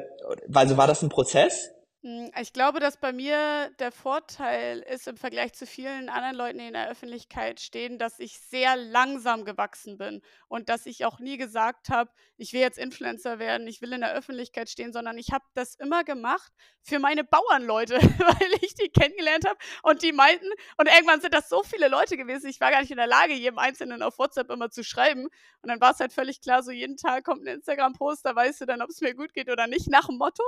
also war das ein Prozess? Hm, ich glaube, dass bei mir der Vorteil ist im Vergleich zu vielen anderen Leuten, die in der Öffentlichkeit stehen, dass ich sehr langsam gewachsen bin und dass ich auch nie gesagt habe, ich will jetzt Influencer werden, ich will in der Öffentlichkeit stehen, sondern ich habe das immer gemacht für meine Bauernleute, weil ich die kennengelernt habe und die meinten, und irgendwann sind das so viele Leute gewesen, ich war gar nicht in der Lage, jedem Einzelnen auf WhatsApp immer zu schreiben. Und dann war es halt völlig klar, so jeden Tag kommt ein Instagram-Post, da weißt du dann, ob es mir gut geht oder nicht, nach dem Motto.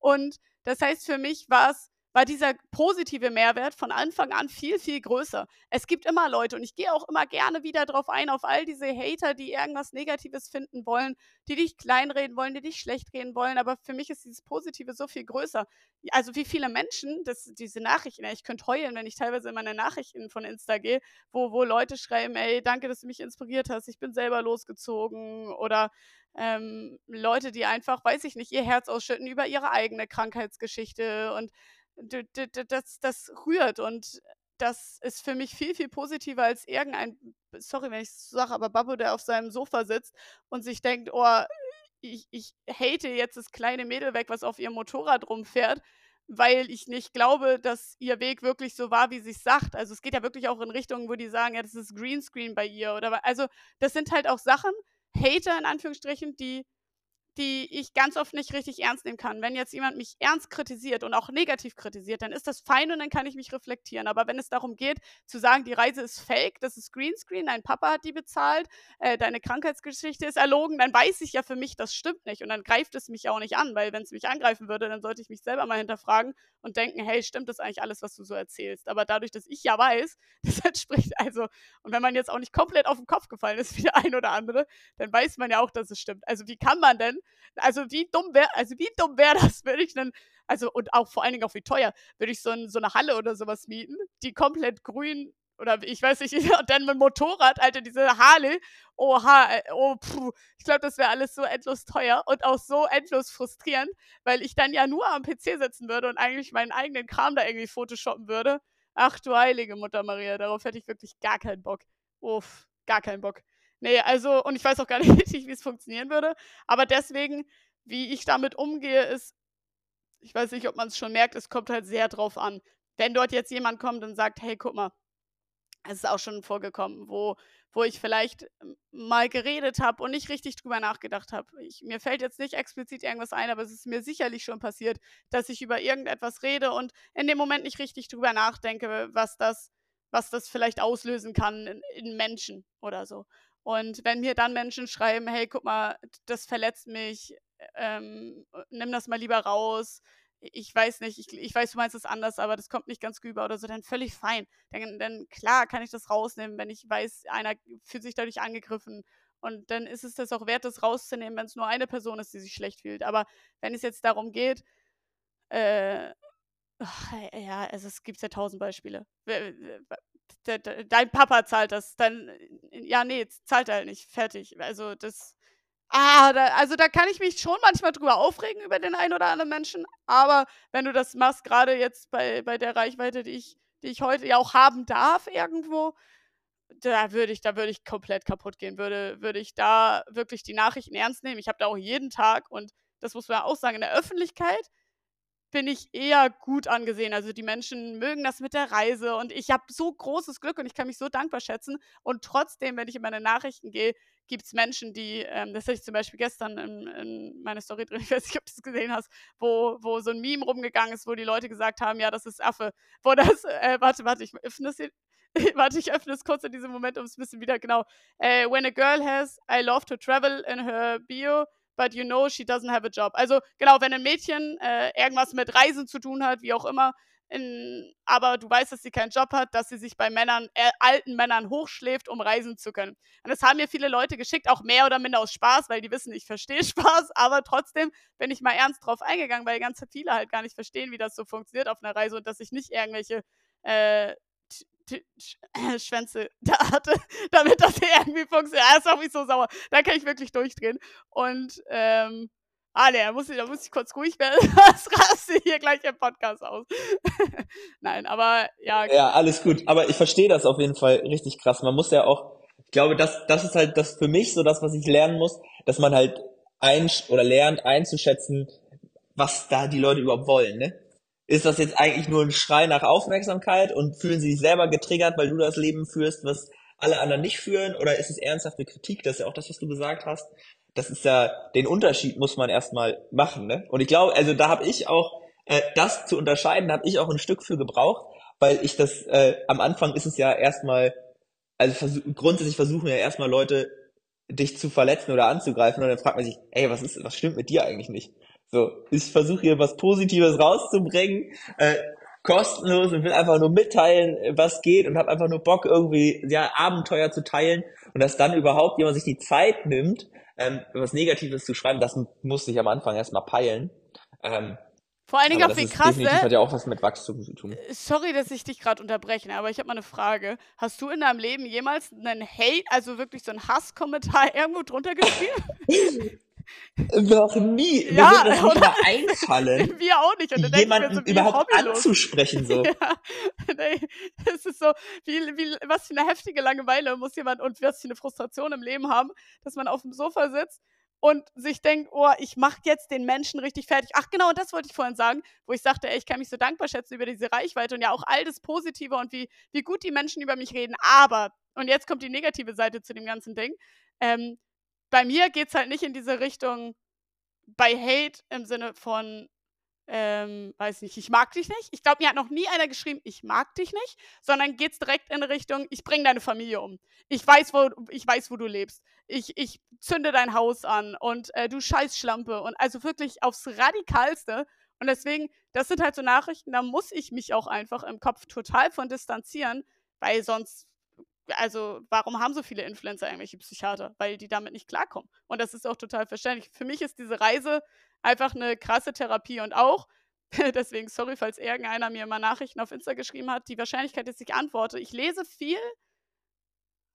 Und das heißt, für mich war es war dieser positive Mehrwert von Anfang an viel, viel größer. Es gibt immer Leute und ich gehe auch immer gerne wieder drauf ein, auf all diese Hater, die irgendwas Negatives finden wollen, die dich kleinreden wollen, die dich schlecht reden wollen. Aber für mich ist dieses Positive so viel größer. Also wie viele Menschen, das, diese Nachrichten, ich könnte heulen, wenn ich teilweise in meine Nachrichten von Insta gehe, wo, wo Leute schreiben, ey, danke, dass du mich inspiriert hast, ich bin selber losgezogen oder ähm, Leute, die einfach, weiß ich nicht, ihr Herz ausschütten über ihre eigene Krankheitsgeschichte und das, das rührt und das ist für mich viel, viel positiver als irgendein, sorry, wenn ich es sage, aber Babbo, der auf seinem Sofa sitzt und sich denkt, oh, ich, ich hate jetzt das kleine Mädel weg, was auf ihrem Motorrad rumfährt, weil ich nicht glaube, dass ihr Weg wirklich so war, wie sie es sagt. Also es geht ja wirklich auch in Richtungen, wo die sagen, ja, das ist Greenscreen bei ihr oder also das sind halt auch Sachen, Hater in Anführungsstrichen, die die ich ganz oft nicht richtig ernst nehmen kann. Wenn jetzt jemand mich ernst kritisiert und auch negativ kritisiert, dann ist das fein und dann kann ich mich reflektieren. Aber wenn es darum geht, zu sagen, die Reise ist fake, das ist Greenscreen, dein Papa hat die bezahlt, äh, deine Krankheitsgeschichte ist erlogen, dann weiß ich ja für mich, das stimmt nicht. Und dann greift es mich auch nicht an, weil wenn es mich angreifen würde, dann sollte ich mich selber mal hinterfragen und denken, hey, stimmt das eigentlich alles, was du so erzählst? Aber dadurch, dass ich ja weiß, das entspricht also, und wenn man jetzt auch nicht komplett auf den Kopf gefallen ist wie der ein oder andere, dann weiß man ja auch, dass es stimmt. Also wie kann man denn also wie dumm wäre, also wie dumm wäre das, würde ich dann, also und auch vor allen Dingen auch wie teuer, würde ich so, ein, so eine Halle oder sowas mieten, die komplett grün oder ich weiß nicht, und dann mit Motorrad, Alter, diese Harley, oha, äh, oh, puh, ich glaube, das wäre alles so endlos teuer und auch so endlos frustrierend, weil ich dann ja nur am PC sitzen würde und eigentlich meinen eigenen Kram da irgendwie photoshoppen würde. Ach du heilige Mutter Maria, darauf hätte ich wirklich gar keinen Bock. Uff, gar keinen Bock. Nee, also, und ich weiß auch gar nicht richtig, wie es funktionieren würde. Aber deswegen, wie ich damit umgehe, ist, ich weiß nicht, ob man es schon merkt, es kommt halt sehr drauf an. Wenn dort jetzt jemand kommt und sagt, hey, guck mal, es ist auch schon vorgekommen, wo, wo ich vielleicht mal geredet habe und nicht richtig drüber nachgedacht habe. Mir fällt jetzt nicht explizit irgendwas ein, aber es ist mir sicherlich schon passiert, dass ich über irgendetwas rede und in dem Moment nicht richtig drüber nachdenke, was das, was das vielleicht auslösen kann in, in Menschen oder so. Und wenn mir dann Menschen schreiben, hey, guck mal, das verletzt mich, ähm, nimm das mal lieber raus, ich weiß nicht, ich, ich weiß, du meinst es anders, aber das kommt nicht ganz rüber oder so, dann völlig fein. Denn, denn klar kann ich das rausnehmen, wenn ich weiß, einer fühlt sich dadurch angegriffen. Und dann ist es das auch wert, das rauszunehmen, wenn es nur eine Person ist, die sich schlecht fühlt. Aber wenn es jetzt darum geht, äh, ja, also es gibt ja tausend Beispiele dein Papa zahlt das, dann, ja, nee, zahlt er halt nicht, fertig. Also das, ah, da, also da kann ich mich schon manchmal drüber aufregen über den einen oder anderen Menschen, aber wenn du das machst, gerade jetzt bei, bei der Reichweite, die ich, die ich heute ja auch haben darf irgendwo, da würde ich, da würde ich komplett kaputt gehen, würde, würde ich da wirklich die Nachrichten ernst nehmen. Ich habe da auch jeden Tag und das muss man auch sagen, in der Öffentlichkeit bin ich eher gut angesehen. Also die Menschen mögen das mit der Reise und ich habe so großes Glück und ich kann mich so dankbar schätzen. Und trotzdem, wenn ich in meine Nachrichten gehe, gibt es Menschen, die, ähm, das hatte ich zum Beispiel gestern in, in meine Story drin, ich weiß nicht, ob du es gesehen hast, wo, wo so ein Meme rumgegangen ist, wo die Leute gesagt haben, ja, das ist Affe. Wo das, äh, warte, warte, ich öffne es hier. warte, ich öffne es kurz in diesem Moment, um es ein bisschen wieder genau. Uh, when a girl has I love to travel in her bio, but you know she doesn't have a job. Also genau, wenn ein Mädchen äh, irgendwas mit Reisen zu tun hat, wie auch immer, in, aber du weißt, dass sie keinen Job hat, dass sie sich bei Männern, äh, alten Männern hochschläft, um reisen zu können. Und das haben mir viele Leute geschickt, auch mehr oder minder aus Spaß, weil die wissen, ich verstehe Spaß, aber trotzdem bin ich mal ernst drauf eingegangen, weil ganz viele halt gar nicht verstehen, wie das so funktioniert auf einer Reise und dass ich nicht irgendwelche äh, Schwänze da hatte, damit das hier irgendwie funktioniert. Er ist auch nicht so sauer. Da kann ich wirklich durchdrehen. Und, ähm, ah, ne, da muss ich, da muss ich kurz ruhig werden. Das raste hier gleich im Podcast aus. Nein, aber ja. Ja, alles gut. Aber ich verstehe das auf jeden Fall richtig krass. Man muss ja auch, ich glaube, das, das ist halt das für mich so das, was ich lernen muss, dass man halt ein oder lernt einzuschätzen, was da die Leute überhaupt wollen, ne? Ist das jetzt eigentlich nur ein Schrei nach Aufmerksamkeit und fühlen sie sich selber getriggert, weil du das Leben führst, was alle anderen nicht führen? Oder ist es ernsthafte Kritik? Das ist ja auch das, was du gesagt hast. Das ist ja, den Unterschied muss man erstmal machen. Ne? Und ich glaube, also da habe ich auch, äh, das zu unterscheiden, habe ich auch ein Stück für gebraucht, weil ich das, äh, am Anfang ist es ja erstmal, also vers grundsätzlich versuchen ja erstmal Leute, dich zu verletzen oder anzugreifen und dann fragt man sich, ey, was ist, was stimmt mit dir eigentlich nicht? So, ich versuche hier was Positives rauszubringen. Äh, kostenlos und will einfach nur mitteilen, was geht und habe einfach nur Bock irgendwie ja Abenteuer zu teilen und dass dann überhaupt jemand sich die Zeit nimmt, ähm, was Negatives zu schreiben, das musste ich am Anfang erstmal peilen. Ähm, Vor allen Dingen auch wie krass, ne? hat ja auch was mit Wachstum zu tun. Äh, sorry, dass ich dich gerade unterbreche, aber ich habe mal eine Frage. Hast du in deinem Leben jemals einen Hate, also wirklich so einen Hasskommentar irgendwo drunter geschrieben? Noch nie. Ja, Mir würde das nicht einfallen. Wir auch nicht. Und jemanden so, überhaupt anzusprechen so. Ja, nee, es ist so, wie, wie, was für eine heftige Langeweile muss jemand und was für eine Frustration im Leben haben, dass man auf dem Sofa sitzt und sich denkt, oh, ich mache jetzt den Menschen richtig fertig. Ach genau, das wollte ich vorhin sagen, wo ich sagte, ey, ich kann mich so dankbar schätzen über diese Reichweite und ja auch all das Positive und wie, wie gut die Menschen über mich reden. Aber, und jetzt kommt die negative Seite zu dem ganzen Ding, ähm, bei mir geht es halt nicht in diese Richtung bei Hate im Sinne von, ähm, weiß nicht, ich mag dich nicht. Ich glaube, mir hat noch nie einer geschrieben, ich mag dich nicht, sondern geht es direkt in Richtung, ich bringe deine Familie um. Ich weiß, wo, ich weiß, wo du lebst. Ich, ich zünde dein Haus an und äh, du scheiß Schlampe. Und also wirklich aufs Radikalste. Und deswegen, das sind halt so Nachrichten, da muss ich mich auch einfach im Kopf total von distanzieren, weil sonst also warum haben so viele Influencer irgendwelche Psychiater? Weil die damit nicht klarkommen. Und das ist auch total verständlich. Für mich ist diese Reise einfach eine krasse Therapie und auch, deswegen sorry, falls irgendeiner mir mal Nachrichten auf Insta geschrieben hat, die Wahrscheinlichkeit, dass ich antworte. Ich lese viel,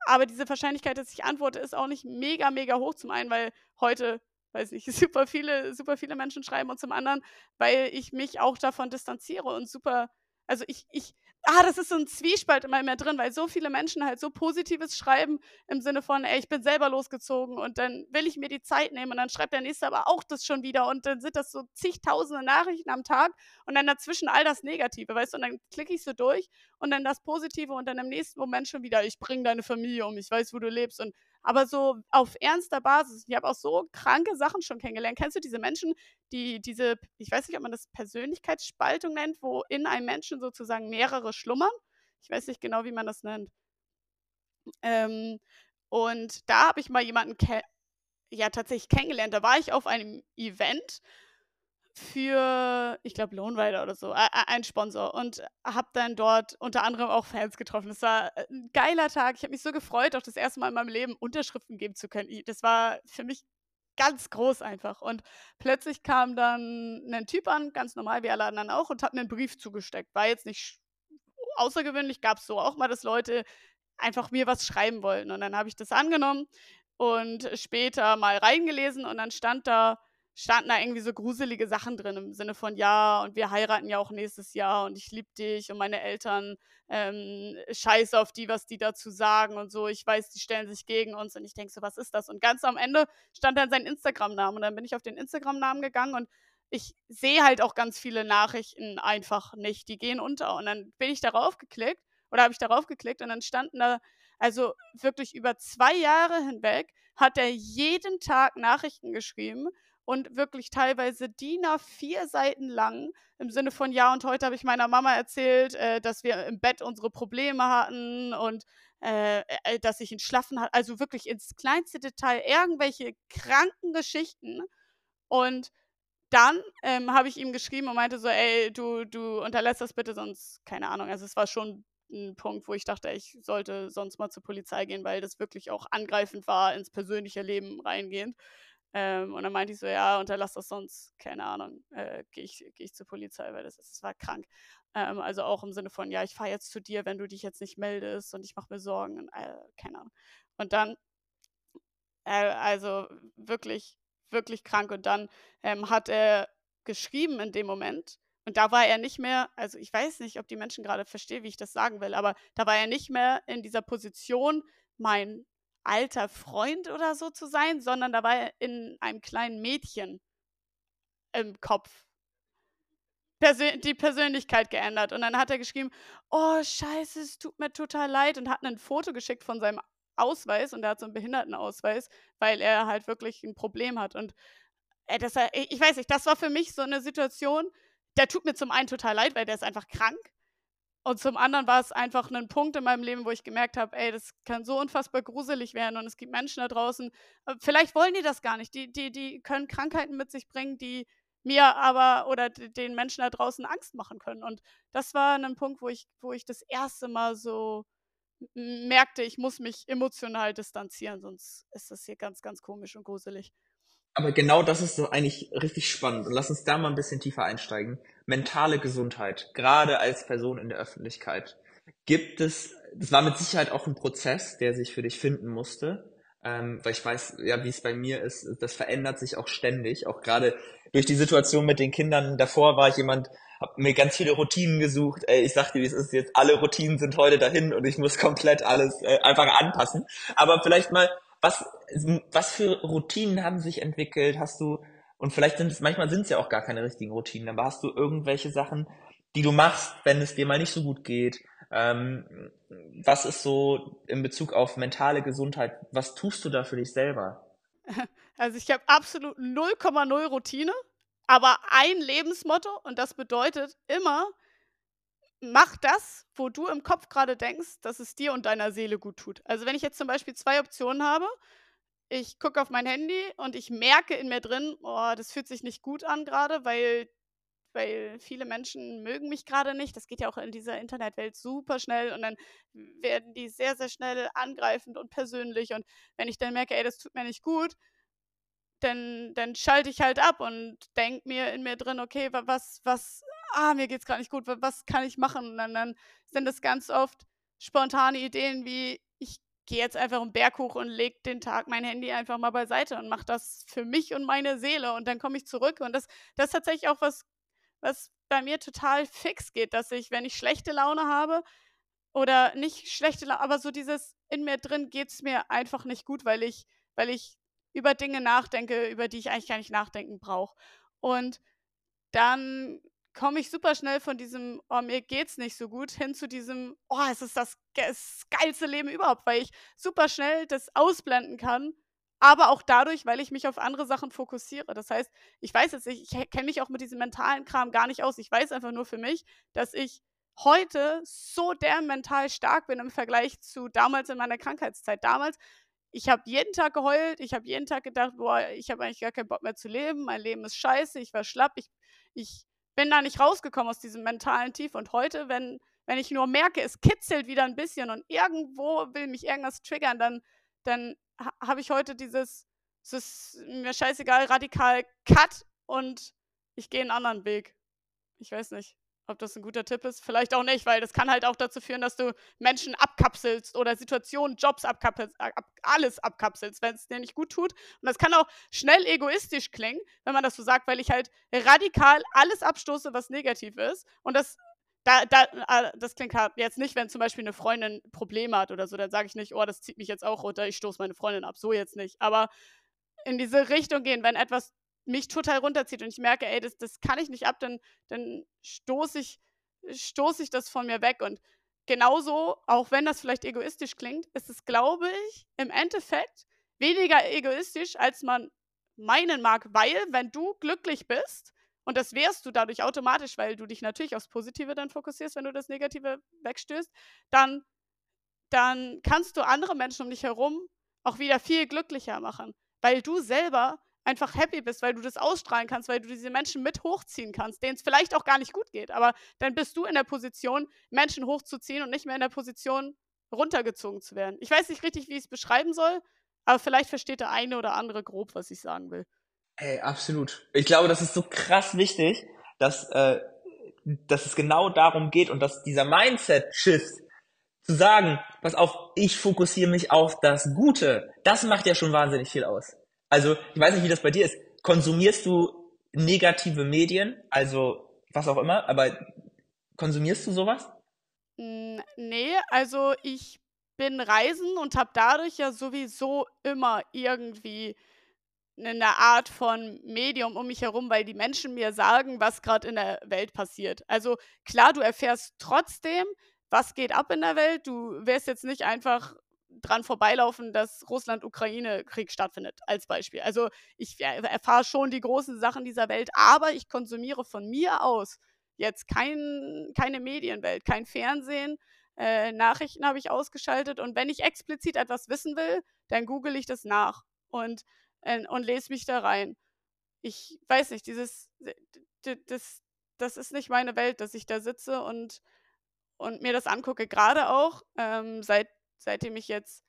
aber diese Wahrscheinlichkeit, dass ich antworte, ist auch nicht mega, mega hoch. Zum einen, weil heute weiß ich, super viele, super viele Menschen schreiben und zum anderen, weil ich mich auch davon distanziere und super, also ich, ich, ah, das ist so ein Zwiespalt immer mehr drin, weil so viele Menschen halt so Positives schreiben im Sinne von, ey, ich bin selber losgezogen und dann will ich mir die Zeit nehmen und dann schreibt der Nächste aber auch das schon wieder und dann sind das so zigtausende Nachrichten am Tag und dann dazwischen all das Negative, weißt du, und dann klicke ich so durch und dann das Positive und dann im nächsten Moment schon wieder, ich bringe deine Familie um, ich weiß, wo du lebst und aber so auf ernster Basis. Ich habe auch so kranke Sachen schon kennengelernt. Kennst du diese Menschen, die diese, ich weiß nicht, ob man das Persönlichkeitsspaltung nennt, wo in einem Menschen sozusagen mehrere schlummern? Ich weiß nicht genau, wie man das nennt. Ähm, und da habe ich mal jemanden ja tatsächlich kennengelernt. Da war ich auf einem Event für, ich glaube, Lohnweiler oder so, ein Sponsor und habe dann dort unter anderem auch Fans getroffen. Das war ein geiler Tag. Ich habe mich so gefreut, auch das erste Mal in meinem Leben Unterschriften geben zu können. Das war für mich ganz groß einfach. Und plötzlich kam dann ein Typ an, ganz normal wie alle anderen auch, und hat mir einen Brief zugesteckt. War jetzt nicht außergewöhnlich, gab es so auch mal, dass Leute einfach mir was schreiben wollten. Und dann habe ich das angenommen und später mal reingelesen und dann stand da, standen da irgendwie so gruselige Sachen drin im Sinne von, ja, und wir heiraten ja auch nächstes Jahr und ich liebe dich und meine Eltern ähm, scheiße auf die, was die dazu sagen und so. Ich weiß, die stellen sich gegen uns und ich denke so, was ist das? Und ganz am Ende stand dann sein Instagram-Name und dann bin ich auf den Instagram-Namen gegangen und ich sehe halt auch ganz viele Nachrichten einfach nicht, die gehen unter. Und dann bin ich darauf geklickt oder habe ich darauf geklickt und dann standen da, also wirklich über zwei Jahre hinweg, hat er jeden Tag Nachrichten geschrieben und wirklich teilweise DIN A4 Seiten lang im Sinne von, ja, und heute habe ich meiner Mama erzählt, äh, dass wir im Bett unsere Probleme hatten und äh, äh, dass ich ihn schlafen hatte. Also wirklich ins kleinste Detail irgendwelche kranken Geschichten. Und dann ähm, habe ich ihm geschrieben und meinte so, ey, du, du unterlässt das bitte, sonst, keine Ahnung. Also es war schon ein Punkt, wo ich dachte, ich sollte sonst mal zur Polizei gehen, weil das wirklich auch angreifend war, ins persönliche Leben reingehend. Ähm, und dann meinte ich so, ja, unterlass das sonst, keine Ahnung, äh, gehe ich, geh ich zur Polizei, weil das, das war krank. Ähm, also auch im Sinne von, ja, ich fahre jetzt zu dir, wenn du dich jetzt nicht meldest und ich mache mir Sorgen, und, äh, keine Ahnung. Und dann, äh, also wirklich, wirklich krank. Und dann ähm, hat er geschrieben in dem Moment, und da war er nicht mehr, also ich weiß nicht, ob die Menschen gerade verstehen, wie ich das sagen will, aber da war er nicht mehr in dieser Position, mein alter Freund oder so zu sein, sondern da war er in einem kleinen Mädchen im Kopf. Persön die Persönlichkeit geändert. Und dann hat er geschrieben, oh scheiße, es tut mir total leid und hat ein Foto geschickt von seinem Ausweis und er hat so einen Behindertenausweis, weil er halt wirklich ein Problem hat. Und äh, das, ich weiß nicht, das war für mich so eine Situation, der tut mir zum einen total leid, weil der ist einfach krank. Und zum anderen war es einfach ein Punkt in meinem Leben, wo ich gemerkt habe, ey, das kann so unfassbar gruselig werden und es gibt Menschen da draußen, äh, vielleicht wollen die das gar nicht, die, die, die können Krankheiten mit sich bringen, die mir aber oder den Menschen da draußen Angst machen können. Und das war ein Punkt, wo ich, wo ich das erste Mal so merkte, ich muss mich emotional distanzieren, sonst ist das hier ganz, ganz komisch und gruselig. Aber genau das ist doch eigentlich richtig spannend. Und lass uns da mal ein bisschen tiefer einsteigen. Mentale Gesundheit, gerade als Person in der Öffentlichkeit. Gibt es, das war mit Sicherheit auch ein Prozess, der sich für dich finden musste. Ähm, weil ich weiß, ja, wie es bei mir ist, das verändert sich auch ständig. Auch gerade durch die Situation mit den Kindern. Davor war ich jemand, habe mir ganz viele Routinen gesucht. Ey, ich sagte, wie es ist jetzt, alle Routinen sind heute dahin und ich muss komplett alles äh, einfach anpassen. Aber vielleicht mal, was, was für Routinen haben sich entwickelt? Hast du, und vielleicht sind es, manchmal sind es ja auch gar keine richtigen Routinen, aber hast du irgendwelche Sachen, die du machst, wenn es dir mal nicht so gut geht? Ähm, was ist so in Bezug auf mentale Gesundheit, was tust du da für dich selber? Also ich habe absolut 0,0 Routine aber ein Lebensmotto und das bedeutet immer, mach das, wo du im Kopf gerade denkst, dass es dir und deiner Seele gut tut. Also wenn ich jetzt zum Beispiel zwei Optionen habe, ich gucke auf mein Handy und ich merke in mir drin, oh, das fühlt sich nicht gut an gerade, weil, weil viele Menschen mögen mich gerade nicht. Das geht ja auch in dieser Internetwelt super schnell und dann werden die sehr, sehr schnell angreifend und persönlich. Und wenn ich dann merke, ey, das tut mir nicht gut, dann, dann schalte ich halt ab und denke mir in mir drin, okay, was, was, ah, mir geht's gerade nicht gut, was kann ich machen? Und dann, dann sind das ganz oft spontane Ideen wie, ich gehe jetzt einfach einen Berg hoch und lege den Tag mein Handy einfach mal beiseite und mache das für mich und meine Seele und dann komme ich zurück. Und das, das ist tatsächlich auch was, was bei mir total fix geht, dass ich, wenn ich schlechte Laune habe, oder nicht schlechte Laune, aber so dieses in mir drin geht es mir einfach nicht gut, weil ich, weil ich über Dinge nachdenke, über die ich eigentlich gar nicht nachdenken brauche. Und dann komme ich super schnell von diesem, oh, mir geht's nicht so gut, hin zu diesem, oh, es ist das, das geilste Leben überhaupt, weil ich super schnell das ausblenden kann, aber auch dadurch, weil ich mich auf andere Sachen fokussiere. Das heißt, ich weiß jetzt nicht, ich kenne mich auch mit diesem mentalen Kram gar nicht aus. Ich weiß einfach nur für mich, dass ich heute so der mental stark bin im Vergleich zu damals in meiner Krankheitszeit. Damals ich habe jeden Tag geheult, ich habe jeden Tag gedacht, boah, ich habe eigentlich gar keinen Bock mehr zu leben, mein Leben ist scheiße, ich war schlapp, ich, ich bin da nicht rausgekommen aus diesem mentalen Tief. Und heute, wenn, wenn ich nur merke, es kitzelt wieder ein bisschen und irgendwo will mich irgendwas triggern, dann, dann habe ich heute dieses, es ist mir scheißegal, radikal Cut und ich gehe einen anderen Weg. Ich weiß nicht. Ob das ein guter Tipp ist? Vielleicht auch nicht, weil das kann halt auch dazu führen, dass du Menschen abkapselst oder Situationen, Jobs abkapselst, ab, alles abkapselst, wenn es dir nicht gut tut. Und das kann auch schnell egoistisch klingen, wenn man das so sagt, weil ich halt radikal alles abstoße, was negativ ist. Und das da, da, ah, das klingt halt jetzt nicht, wenn zum Beispiel eine Freundin Probleme hat oder so, dann sage ich nicht, oh, das zieht mich jetzt auch runter, ich stoße meine Freundin ab. So jetzt nicht. Aber in diese Richtung gehen, wenn etwas mich total runterzieht und ich merke, ey, das, das kann ich nicht ab, dann, dann stoße ich, stoß ich das von mir weg. Und genauso, auch wenn das vielleicht egoistisch klingt, ist es, glaube ich, im Endeffekt weniger egoistisch, als man meinen mag, weil wenn du glücklich bist, und das wärst du dadurch automatisch, weil du dich natürlich aufs Positive dann fokussierst, wenn du das Negative wegstößt, dann, dann kannst du andere Menschen um dich herum auch wieder viel glücklicher machen, weil du selber einfach happy bist, weil du das ausstrahlen kannst, weil du diese Menschen mit hochziehen kannst, denen es vielleicht auch gar nicht gut geht. Aber dann bist du in der Position, Menschen hochzuziehen und nicht mehr in der Position, runtergezogen zu werden. Ich weiß nicht richtig, wie ich es beschreiben soll, aber vielleicht versteht der eine oder andere grob, was ich sagen will. Ey, absolut. Ich glaube, das ist so krass wichtig, dass, äh, dass es genau darum geht und dass dieser Mindset-Shift zu sagen, pass auf, ich fokussiere mich auf das Gute, das macht ja schon wahnsinnig viel aus. Also, ich weiß nicht, wie das bei dir ist. Konsumierst du negative Medien, also was auch immer, aber konsumierst du sowas? Nee, also ich bin reisen und habe dadurch ja sowieso immer irgendwie eine Art von Medium um mich herum, weil die Menschen mir sagen, was gerade in der Welt passiert. Also klar, du erfährst trotzdem, was geht ab in der Welt. Du wirst jetzt nicht einfach dran vorbeilaufen, dass Russland-Ukraine-Krieg stattfindet, als Beispiel. Also ich erfahre schon die großen Sachen dieser Welt, aber ich konsumiere von mir aus jetzt kein, keine Medienwelt, kein Fernsehen. Äh, Nachrichten habe ich ausgeschaltet und wenn ich explizit etwas wissen will, dann google ich das nach und, äh, und lese mich da rein. ich weiß nicht, dieses, das, das ist nicht meine Welt, dass ich da sitze und, und mir das angucke. Gerade auch, ähm, seit, seitdem ich jetzt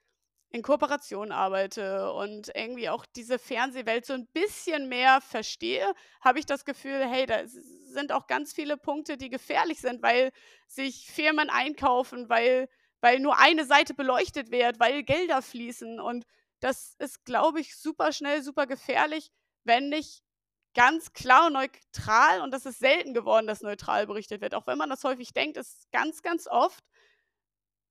in Kooperation arbeite und irgendwie auch diese Fernsehwelt so ein bisschen mehr verstehe, habe ich das Gefühl, hey, da sind auch ganz viele Punkte, die gefährlich sind, weil sich Firmen einkaufen, weil, weil nur eine Seite beleuchtet wird, weil Gelder fließen. Und das ist, glaube ich, super schnell, super gefährlich, wenn nicht ganz klar und neutral, und das ist selten geworden, dass neutral berichtet wird. Auch wenn man das häufig denkt, ist ganz, ganz oft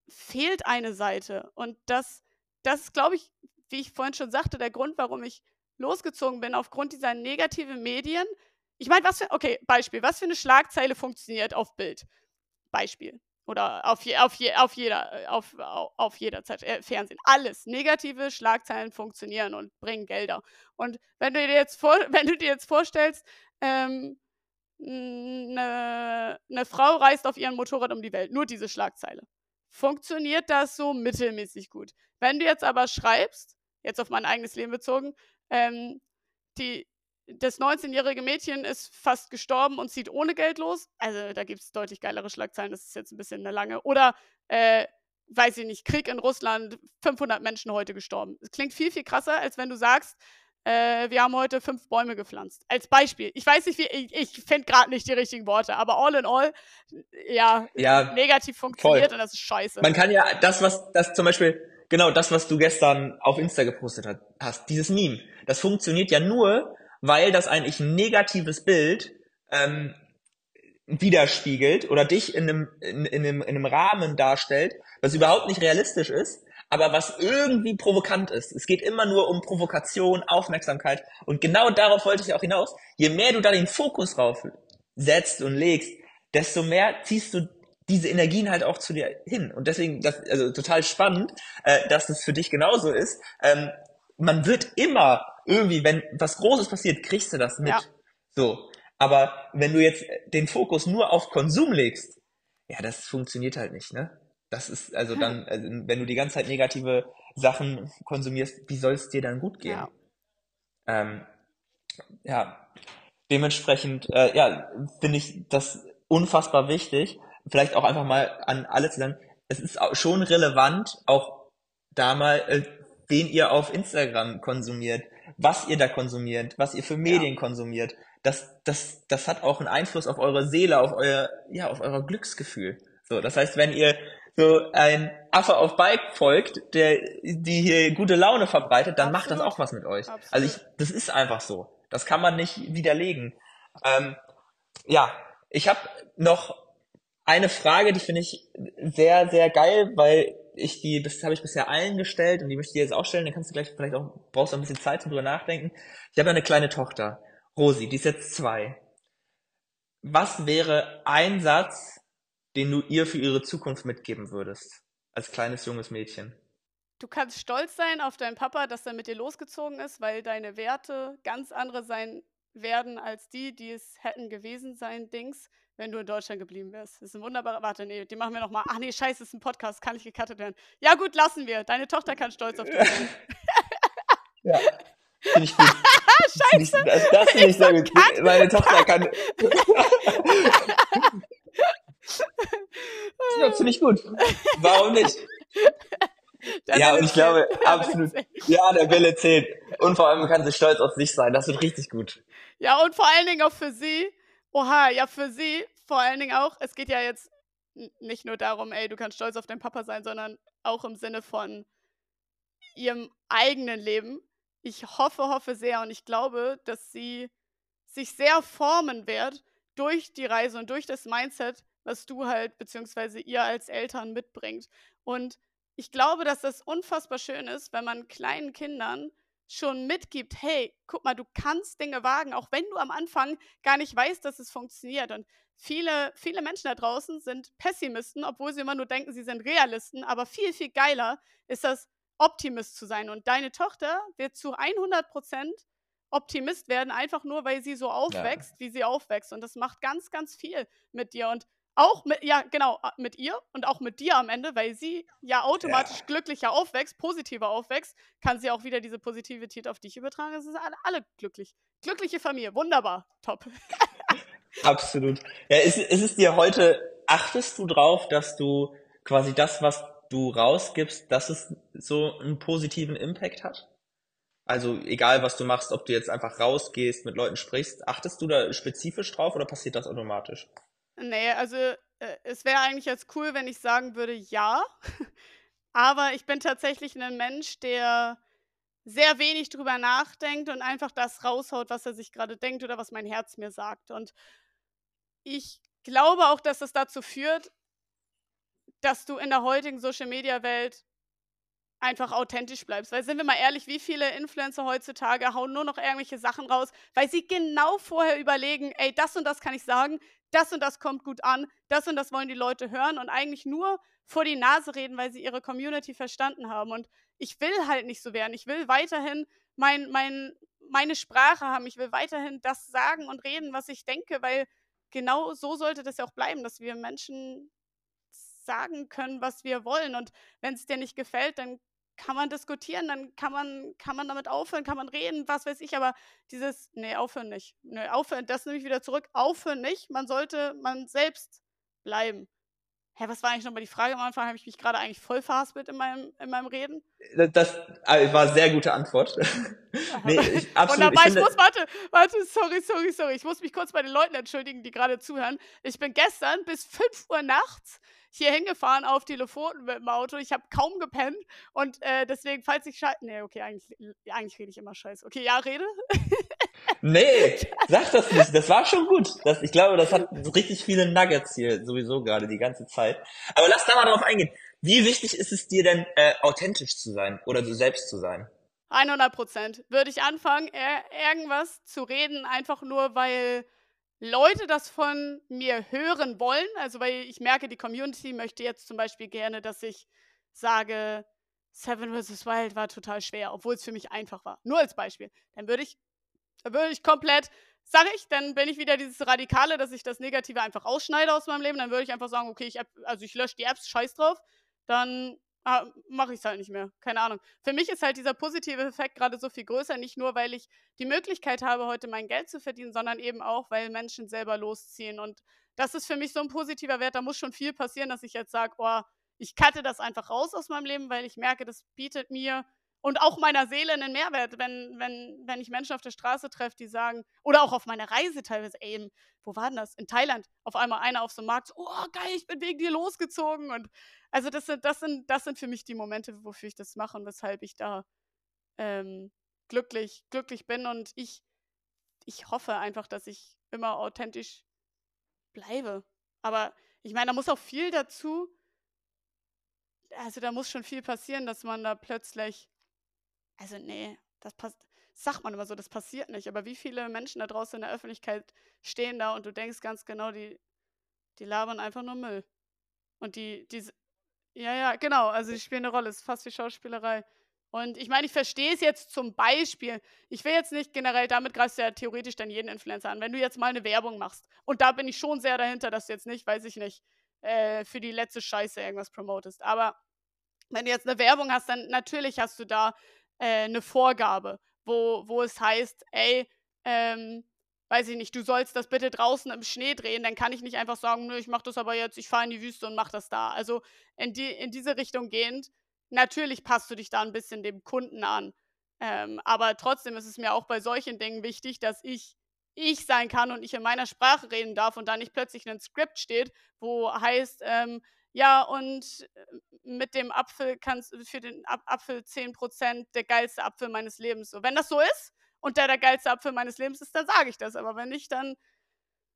fehlt eine Seite. Und das, das ist, glaube ich, wie ich vorhin schon sagte, der Grund, warum ich losgezogen bin, aufgrund dieser negativen Medien. Ich meine, was für, okay, Beispiel, was für eine Schlagzeile funktioniert auf Bild? Beispiel. Oder auf, je, auf, je, auf, jeder, äh, auf, auf jeder Zeit, äh, Fernsehen. Alles. Negative Schlagzeilen funktionieren und bringen Gelder. Und wenn du dir jetzt, vor, wenn du dir jetzt vorstellst, ähm, eine, eine Frau reist auf ihrem Motorrad um die Welt, nur diese Schlagzeile. Funktioniert das so mittelmäßig gut. Wenn du jetzt aber schreibst, jetzt auf mein eigenes Leben bezogen, ähm, die, das 19-jährige Mädchen ist fast gestorben und zieht ohne Geld los. Also da gibt es deutlich geilere Schlagzeilen, das ist jetzt ein bisschen eine lange. Oder, äh, weiß ich nicht, Krieg in Russland, 500 Menschen heute gestorben. Das klingt viel, viel krasser, als wenn du sagst, äh, wir haben heute fünf Bäume gepflanzt. Als Beispiel. Ich weiß nicht, wie, ich, ich finde gerade nicht die richtigen Worte, aber all in all, ja, ja negativ funktioniert voll. und das ist scheiße. Man kann ja das, was, das zum Beispiel, genau das, was du gestern auf Insta gepostet hast, dieses Meme, das funktioniert ja nur, weil das eigentlich ein negatives Bild ähm, widerspiegelt oder dich in einem, in, in, einem, in einem Rahmen darstellt, was überhaupt nicht realistisch ist, aber was irgendwie provokant ist. Es geht immer nur um Provokation, Aufmerksamkeit. Und genau darauf wollte ich auch hinaus. Je mehr du da den Fokus drauf setzt und legst, desto mehr ziehst du diese Energien halt auch zu dir hin. Und deswegen, das, also total spannend, äh, dass es für dich genauso ist. Ähm, man wird immer irgendwie, wenn was Großes passiert, kriegst du das mit. Ja. So. Aber wenn du jetzt den Fokus nur auf Konsum legst, ja, das funktioniert halt nicht, ne? Das ist, also dann, also wenn du die ganze Zeit negative Sachen konsumierst, wie soll es dir dann gut gehen? Ja. Ähm, ja. Dementsprechend, äh, ja, finde ich das unfassbar wichtig. Vielleicht auch einfach mal an alle zu sagen, es ist schon relevant, auch da mal, äh, wen ihr auf Instagram konsumiert, was ihr da konsumiert, was ihr für Medien ja. konsumiert. Das, das, das hat auch einen Einfluss auf eure Seele, auf euer, ja, auf euer Glücksgefühl. So, das heißt, wenn ihr so ein Affe auf Bike folgt, der die hier gute Laune verbreitet, dann Absolut. macht das auch was mit euch. Absolut. Also ich, das ist einfach so. Das kann man nicht widerlegen. Ähm, ja, ich habe noch eine Frage, die finde ich sehr, sehr geil, weil ich die, das habe ich bisher allen gestellt und die möchte ich dir jetzt auch stellen. Dann kannst du gleich vielleicht auch, brauchst du ein bisschen Zeit zum drüber nachdenken. Ich habe eine kleine Tochter, Rosi, die ist jetzt zwei. Was wäre ein Satz, den du ihr für ihre Zukunft mitgeben würdest, als kleines junges Mädchen? Du kannst stolz sein auf deinen Papa, dass er mit dir losgezogen ist, weil deine Werte ganz andere sein werden als die, die es hätten gewesen sein, Dings, wenn du in Deutschland geblieben wärst. Das ist ein wunderbarer. Warte, nee, die machen wir nochmal. Ach nee, scheiße, das ist ein Podcast, kann nicht gecuttet werden. Ja, gut, lassen wir. Deine Tochter kann stolz auf dich sein. ja. Finde ich gut. Scheiße. Ich, also das finde ich sehr gut. Meine Tochter kann. ja, finde ich gut. Warum nicht? Der ja, und ich glaube, absolut. Ja, der Wille zählt. Und vor allem kann sie stolz auf sich sein. Das wird richtig gut. Ja, und vor allen Dingen auch für sie. Oha, ja, für sie vor allen Dingen auch. Es geht ja jetzt nicht nur darum, ey, du kannst stolz auf deinen Papa sein, sondern auch im Sinne von ihrem eigenen Leben. Ich hoffe, hoffe sehr und ich glaube, dass sie sich sehr formen wird durch die Reise und durch das Mindset, was du halt, beziehungsweise ihr als Eltern mitbringt. Und ich glaube, dass das unfassbar schön ist, wenn man kleinen Kindern schon mitgibt, hey, guck mal, du kannst Dinge wagen, auch wenn du am Anfang gar nicht weißt, dass es funktioniert. Und viele, viele Menschen da draußen sind Pessimisten, obwohl sie immer nur denken, sie sind Realisten. Aber viel, viel geiler ist das, Optimist zu sein. Und deine Tochter wird zu 100 Prozent Optimist werden, einfach nur, weil sie so aufwächst, ja. wie sie aufwächst. Und das macht ganz, ganz viel mit dir. Und Auch mit, ja, genau, mit ihr und auch mit dir am Ende, weil sie ja automatisch Ja. glücklicher aufwächst, positiver aufwächst, kann sie auch wieder diese Positivität auf dich übertragen. Es sind alle, alle glücklich. Glückliche Familie, wunderbar, top. Absolut. Ja, ist, ist es dir heute, achtest du drauf, dass du quasi das, was du rausgibst, dass es so einen positiven Impact hat? Also egal, was du machst, ob du jetzt einfach rausgehst, mit Leuten sprichst, achtest du da spezifisch drauf oder passiert das automatisch? Nee, also äh, es wäre eigentlich jetzt cool, wenn ich sagen würde, ja. Aber ich bin tatsächlich ein Mensch, der sehr wenig drüber nachdenkt und einfach das raushaut, was er sich gerade denkt oder was mein Herz mir sagt. Und ich glaube auch, dass es dazu führt, dass du in der heutigen Social-Media-Welt einfach authentisch bleibst. Weil sind wir mal ehrlich, wie viele Influencer heutzutage hauen nur noch irgendwelche Sachen raus, weil sie genau vorher überlegen, ey, das und das kann ich sagen, das und das kommt gut an, das und das wollen die Leute hören und eigentlich nur vor die Nase reden, weil sie ihre Community verstanden haben. Und ich will halt nicht so werden. Ich will weiterhin mein, mein, meine Sprache haben. Ich will weiterhin das sagen und reden, was ich denke, weil genau so sollte das ja auch bleiben, dass wir Menschen sagen können, was wir wollen. Und wenn es dir nicht gefällt, dann kann man diskutieren, dann kann man, kann man damit aufhören, kann man reden, was weiß ich, aber dieses, nee, aufhören nicht. Nee, aufhören, das nehme ich wieder zurück. Aufhören nicht. Man sollte man selbst bleiben. Hä, was war eigentlich nochmal die Frage am Anfang? Habe ich mich gerade eigentlich voll verhaspelt in meinem, in meinem Reden? Das, das äh, war eine sehr gute Antwort. nee, ich, absolut. Wunderbar, ich, ich, muss, warte, warte, sorry, sorry, sorry. Ich muss mich kurz bei den Leuten entschuldigen, die gerade zuhören. Ich bin gestern bis 5 Uhr nachts hier hingefahren auf Telefon mit dem Auto. Ich habe kaum gepennt und äh, deswegen, falls ich scheiße. Nee, okay, eigentlich, eigentlich rede ich immer scheiße. Okay, ja, rede. nee, sag das nicht. Das war schon gut. Das, ich glaube, das hat richtig viele Nuggets hier sowieso gerade die ganze Zeit. Aber lass da mal drauf eingehen. Wie wichtig ist es dir denn, äh, authentisch zu sein oder du selbst zu sein? 100 Prozent. Würde ich anfangen, irgendwas zu reden, einfach nur, weil Leute das von mir hören wollen, also weil ich merke, die Community möchte jetzt zum Beispiel gerne, dass ich sage, Seven vs. Wild war total schwer, obwohl es für mich einfach war. Nur als Beispiel. Dann würde ich, würde ich komplett, sage ich, dann bin ich wieder dieses Radikale, dass ich das Negative einfach ausschneide aus meinem Leben. Dann würde ich einfach sagen, okay, ich, also ich lösche die Apps, scheiß drauf. Dann ah, mache ich es halt nicht mehr. Keine Ahnung. Für mich ist halt dieser positive Effekt gerade so viel größer, nicht nur, weil ich die Möglichkeit habe, heute mein Geld zu verdienen, sondern eben auch, weil Menschen selber losziehen. Und das ist für mich so ein positiver Wert. Da muss schon viel passieren, dass ich jetzt sage, oh, ich cutte das einfach raus aus meinem Leben, weil ich merke, das bietet mir und auch meiner Seele einen Mehrwert, wenn, wenn, wenn ich Menschen auf der Straße treffe, die sagen, oder auch auf meiner Reise teilweise, ey, wo war denn das? In Thailand, auf einmal einer auf so einem Markt, so, oh geil, ich bin wegen dir losgezogen. Und also das sind, das sind, das sind für mich die Momente, wofür ich das mache und weshalb ich da ähm, glücklich, glücklich bin. Und ich, ich hoffe einfach, dass ich immer authentisch bleibe. Aber ich meine, da muss auch viel dazu, also da muss schon viel passieren, dass man da plötzlich, also nee, das passt, sagt man immer so, das passiert nicht. Aber wie viele Menschen da draußen in der Öffentlichkeit stehen da und du denkst ganz genau, die, die labern einfach nur Müll. Und die, die, ja, ja, genau, also die spielen eine Rolle, es ist fast wie Schauspielerei. Und ich meine, ich verstehe es jetzt zum Beispiel. Ich will jetzt nicht generell, damit greifst du ja theoretisch dann jeden Influencer an. Wenn du jetzt mal eine Werbung machst, und da bin ich schon sehr dahinter, dass du jetzt nicht, weiß ich nicht, äh, für die letzte Scheiße irgendwas promotest. Aber wenn du jetzt eine Werbung hast, dann natürlich hast du da äh, eine Vorgabe, wo, wo es heißt, ey, ähm, weiß ich nicht, du sollst das bitte draußen im Schnee drehen, dann kann ich nicht einfach sagen, nö, ich mach das aber jetzt, ich fahre in die Wüste und mach das da. Also in, die, in diese Richtung gehend, natürlich passt du dich da ein bisschen dem Kunden an. Ähm, aber trotzdem ist es mir auch bei solchen Dingen wichtig, dass ich ich sein kann und ich in meiner Sprache reden darf und da nicht plötzlich ein Skript steht, wo heißt, ähm, ja, und mit dem Apfel kannst du für den Apfel 10% der geilste Apfel meines Lebens. So, wenn das so ist und der der geilste Apfel meines Lebens ist, dann sage ich das. Aber wenn nicht, dann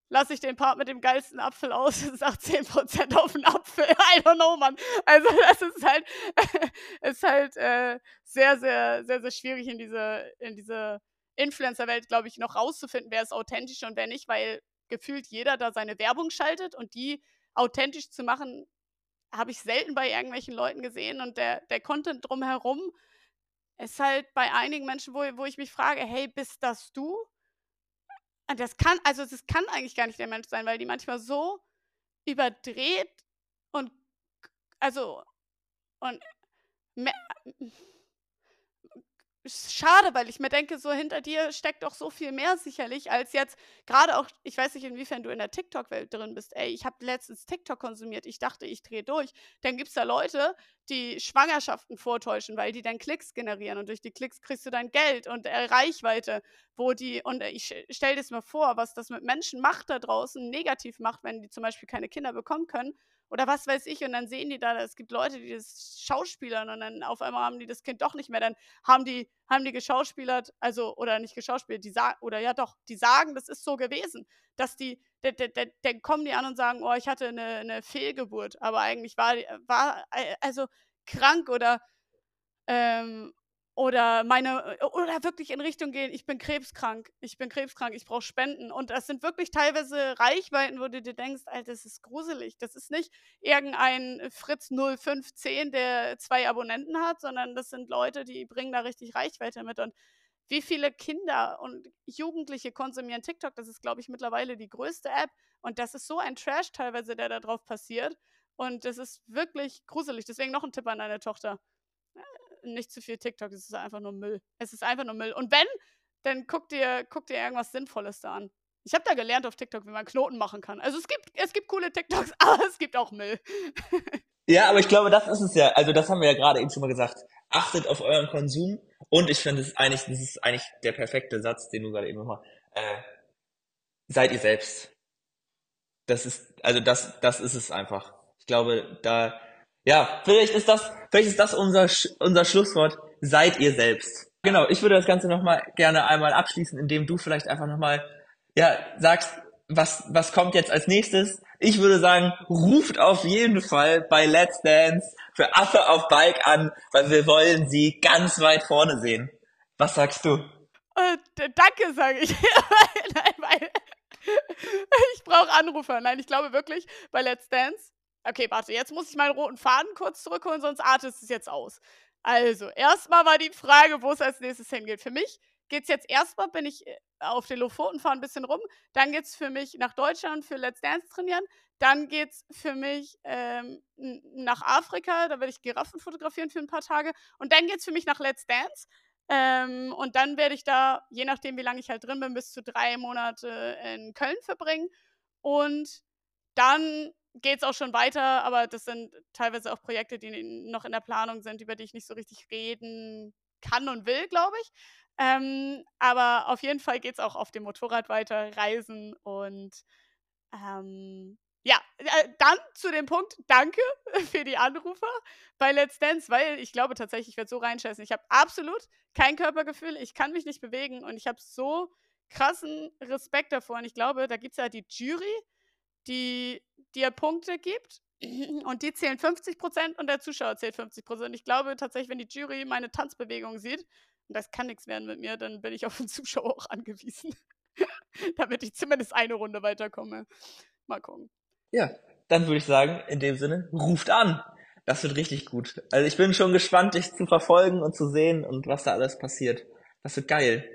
lasse ich den Part mit dem geilsten Apfel aus und sage 10% auf den Apfel. I don't know, Mann. Also das ist halt, ist halt äh, sehr, sehr, sehr, sehr schwierig in diese, in diese Influencer-Welt, glaube ich, noch rauszufinden, wer ist authentisch und wer nicht, weil gefühlt jeder da seine Werbung schaltet und die authentisch zu machen, habe ich selten bei irgendwelchen Leuten gesehen und der, der Content drumherum ist halt bei einigen Menschen, wo, wo ich mich frage, hey, bist das du? Und das kann, also das kann eigentlich gar nicht der Mensch sein, weil die manchmal so überdreht und also und schade, weil ich mir denke, so hinter dir steckt doch so viel mehr sicherlich als jetzt gerade auch, ich weiß nicht, inwiefern du in der TikTok-Welt drin bist. Ey, ich habe letztens TikTok konsumiert. Ich dachte, ich drehe durch. Dann gibt es da Leute, die Schwangerschaften vortäuschen, weil die dann Klicks generieren und durch die Klicks kriegst du dann Geld und äh, Reichweite, wo die, und äh, ich stell dir das mal vor, was das mit Menschen macht da draußen, negativ macht, wenn die zum Beispiel keine Kinder bekommen können oder was weiß ich, und dann sehen die da, es gibt Leute, die das schauspielern und dann auf einmal haben die das Kind doch nicht mehr, dann haben die, haben die geschauspielert, also, oder nicht geschauspielert, die sagen, oder ja doch, die sagen, das ist so gewesen, dass die, dann kommen die an und sagen, oh, ich hatte eine, eine Fehlgeburt, aber eigentlich war, war äh, also krank oder ähm, oder meine oder wirklich in Richtung gehen, ich bin krebskrank, ich bin krebskrank, ich brauche Spenden und das sind wirklich teilweise Reichweiten, wo du dir denkst, Alter, das ist gruselig. Das ist nicht irgendein Fritz 0510, der zwei Abonnenten hat, sondern das sind Leute, die bringen da richtig Reichweite mit und wie viele Kinder und Jugendliche konsumieren TikTok? Das ist, glaube ich, mittlerweile die größte App. Und das ist so ein Trash teilweise, der da drauf passiert. Und das ist wirklich gruselig. Deswegen noch ein Tipp an deine Tochter nicht zu viel TikTok, es ist einfach nur Müll. Es ist einfach nur Müll. Und wenn, dann guck dir, guck dir irgendwas Sinnvolles da an. Ich habe da gelernt auf TikTok, wie man Knoten machen kann. Also es gibt, es gibt coole TikToks, aber es gibt auch Müll. ja, aber ich glaube, das ist es ja. Also das haben wir ja gerade eben schon mal gesagt. Achtet auf euren Konsum. Und ich finde, ist eigentlich, das ist eigentlich der perfekte Satz, den du gerade eben nochmal. Äh, seid ihr selbst. Das ist, also das, das ist es einfach. Ich glaube, da ja, vielleicht ist das, vielleicht ist das unser, unser Schlusswort. Seid ihr selbst. Genau, ich würde das Ganze nochmal gerne einmal abschließen, indem du vielleicht einfach nochmal, ja, sagst, was, was kommt jetzt als nächstes? Ich würde sagen, ruft auf jeden Fall bei Let's Dance für Affe auf Bike an, weil wir wollen sie ganz weit vorne sehen. Was sagst du? Äh, danke, sage ich. Nein, weil ich brauche Anrufer. Nein, ich glaube wirklich, bei Let's Dance Okay, warte, jetzt muss ich meinen roten Faden kurz zurückholen, sonst artet es jetzt aus. Also, erstmal war die Frage, wo es als nächstes hingeht. Für mich geht es jetzt erstmal, bin ich äh, auf den Lofoten, fahre ein bisschen rum. Dann geht es für mich nach Deutschland für Let's Dance trainieren. Dann geht es für mich ähm, nach Afrika, da werde ich Giraffen fotografieren für ein paar Tage. Und dann geht es für mich nach Let's Dance. Ähm, und dann werde ich da, je nachdem, wie lange ich halt drin bin, bis zu drei Monate in Köln verbringen. Und dann geht es auch schon weiter, aber das sind teilweise auch Projekte, die noch in der Planung sind, über die ich nicht so richtig reden kann und will, glaube ich. Ähm, aber auf jeden Fall geht es auch auf dem Motorrad weiter, Reisen und ähm, ja, äh, dann zu dem Punkt, danke für die Anrufer bei Let's Dance, weil ich glaube tatsächlich, ich werde so reinscheißen. Ich habe absolut kein Körpergefühl, ich kann mich nicht bewegen und ich habe so krassen Respekt davor. Und ich glaube, da gibt es ja die Jury, die dir Punkte gibt. Und die zählen 50 Prozent und der Zuschauer zählt 50 Prozent. Ich glaube tatsächlich, wenn die Jury meine Tanzbewegung sieht, und das kann nichts werden mit mir, dann bin ich auf den Zuschauer auch angewiesen. Damit ich zumindest eine Runde weiterkomme. Mal gucken. Ja, dann würde ich sagen, in dem Sinne, ruft an. Das wird richtig gut. Also ich bin schon gespannt, dich zu verfolgen und zu sehen und was da alles passiert. Das wird geil.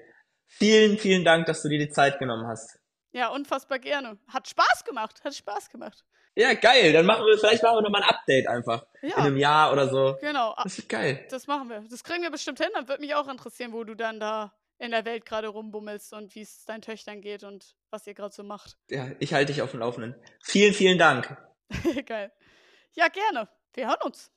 Vielen, vielen Dank, dass du dir die Zeit genommen hast. Ja, unfassbar gerne. Hat Spaß gemacht, hat Spaß gemacht. Ja, geil. Dann machen wir, vielleicht machen wir nochmal ein Update einfach. Ja. In einem Jahr oder so. Genau. Das wird geil. Das machen wir. Das kriegen wir bestimmt hin. Dann würde mich auch interessieren, wo du dann da in der Welt gerade rumbummelst und wie es deinen Töchtern geht und was ihr gerade so macht. Ja, ich halte dich auf dem Laufenden. Vielen, vielen Dank. geil. Ja, gerne. Wir hören uns.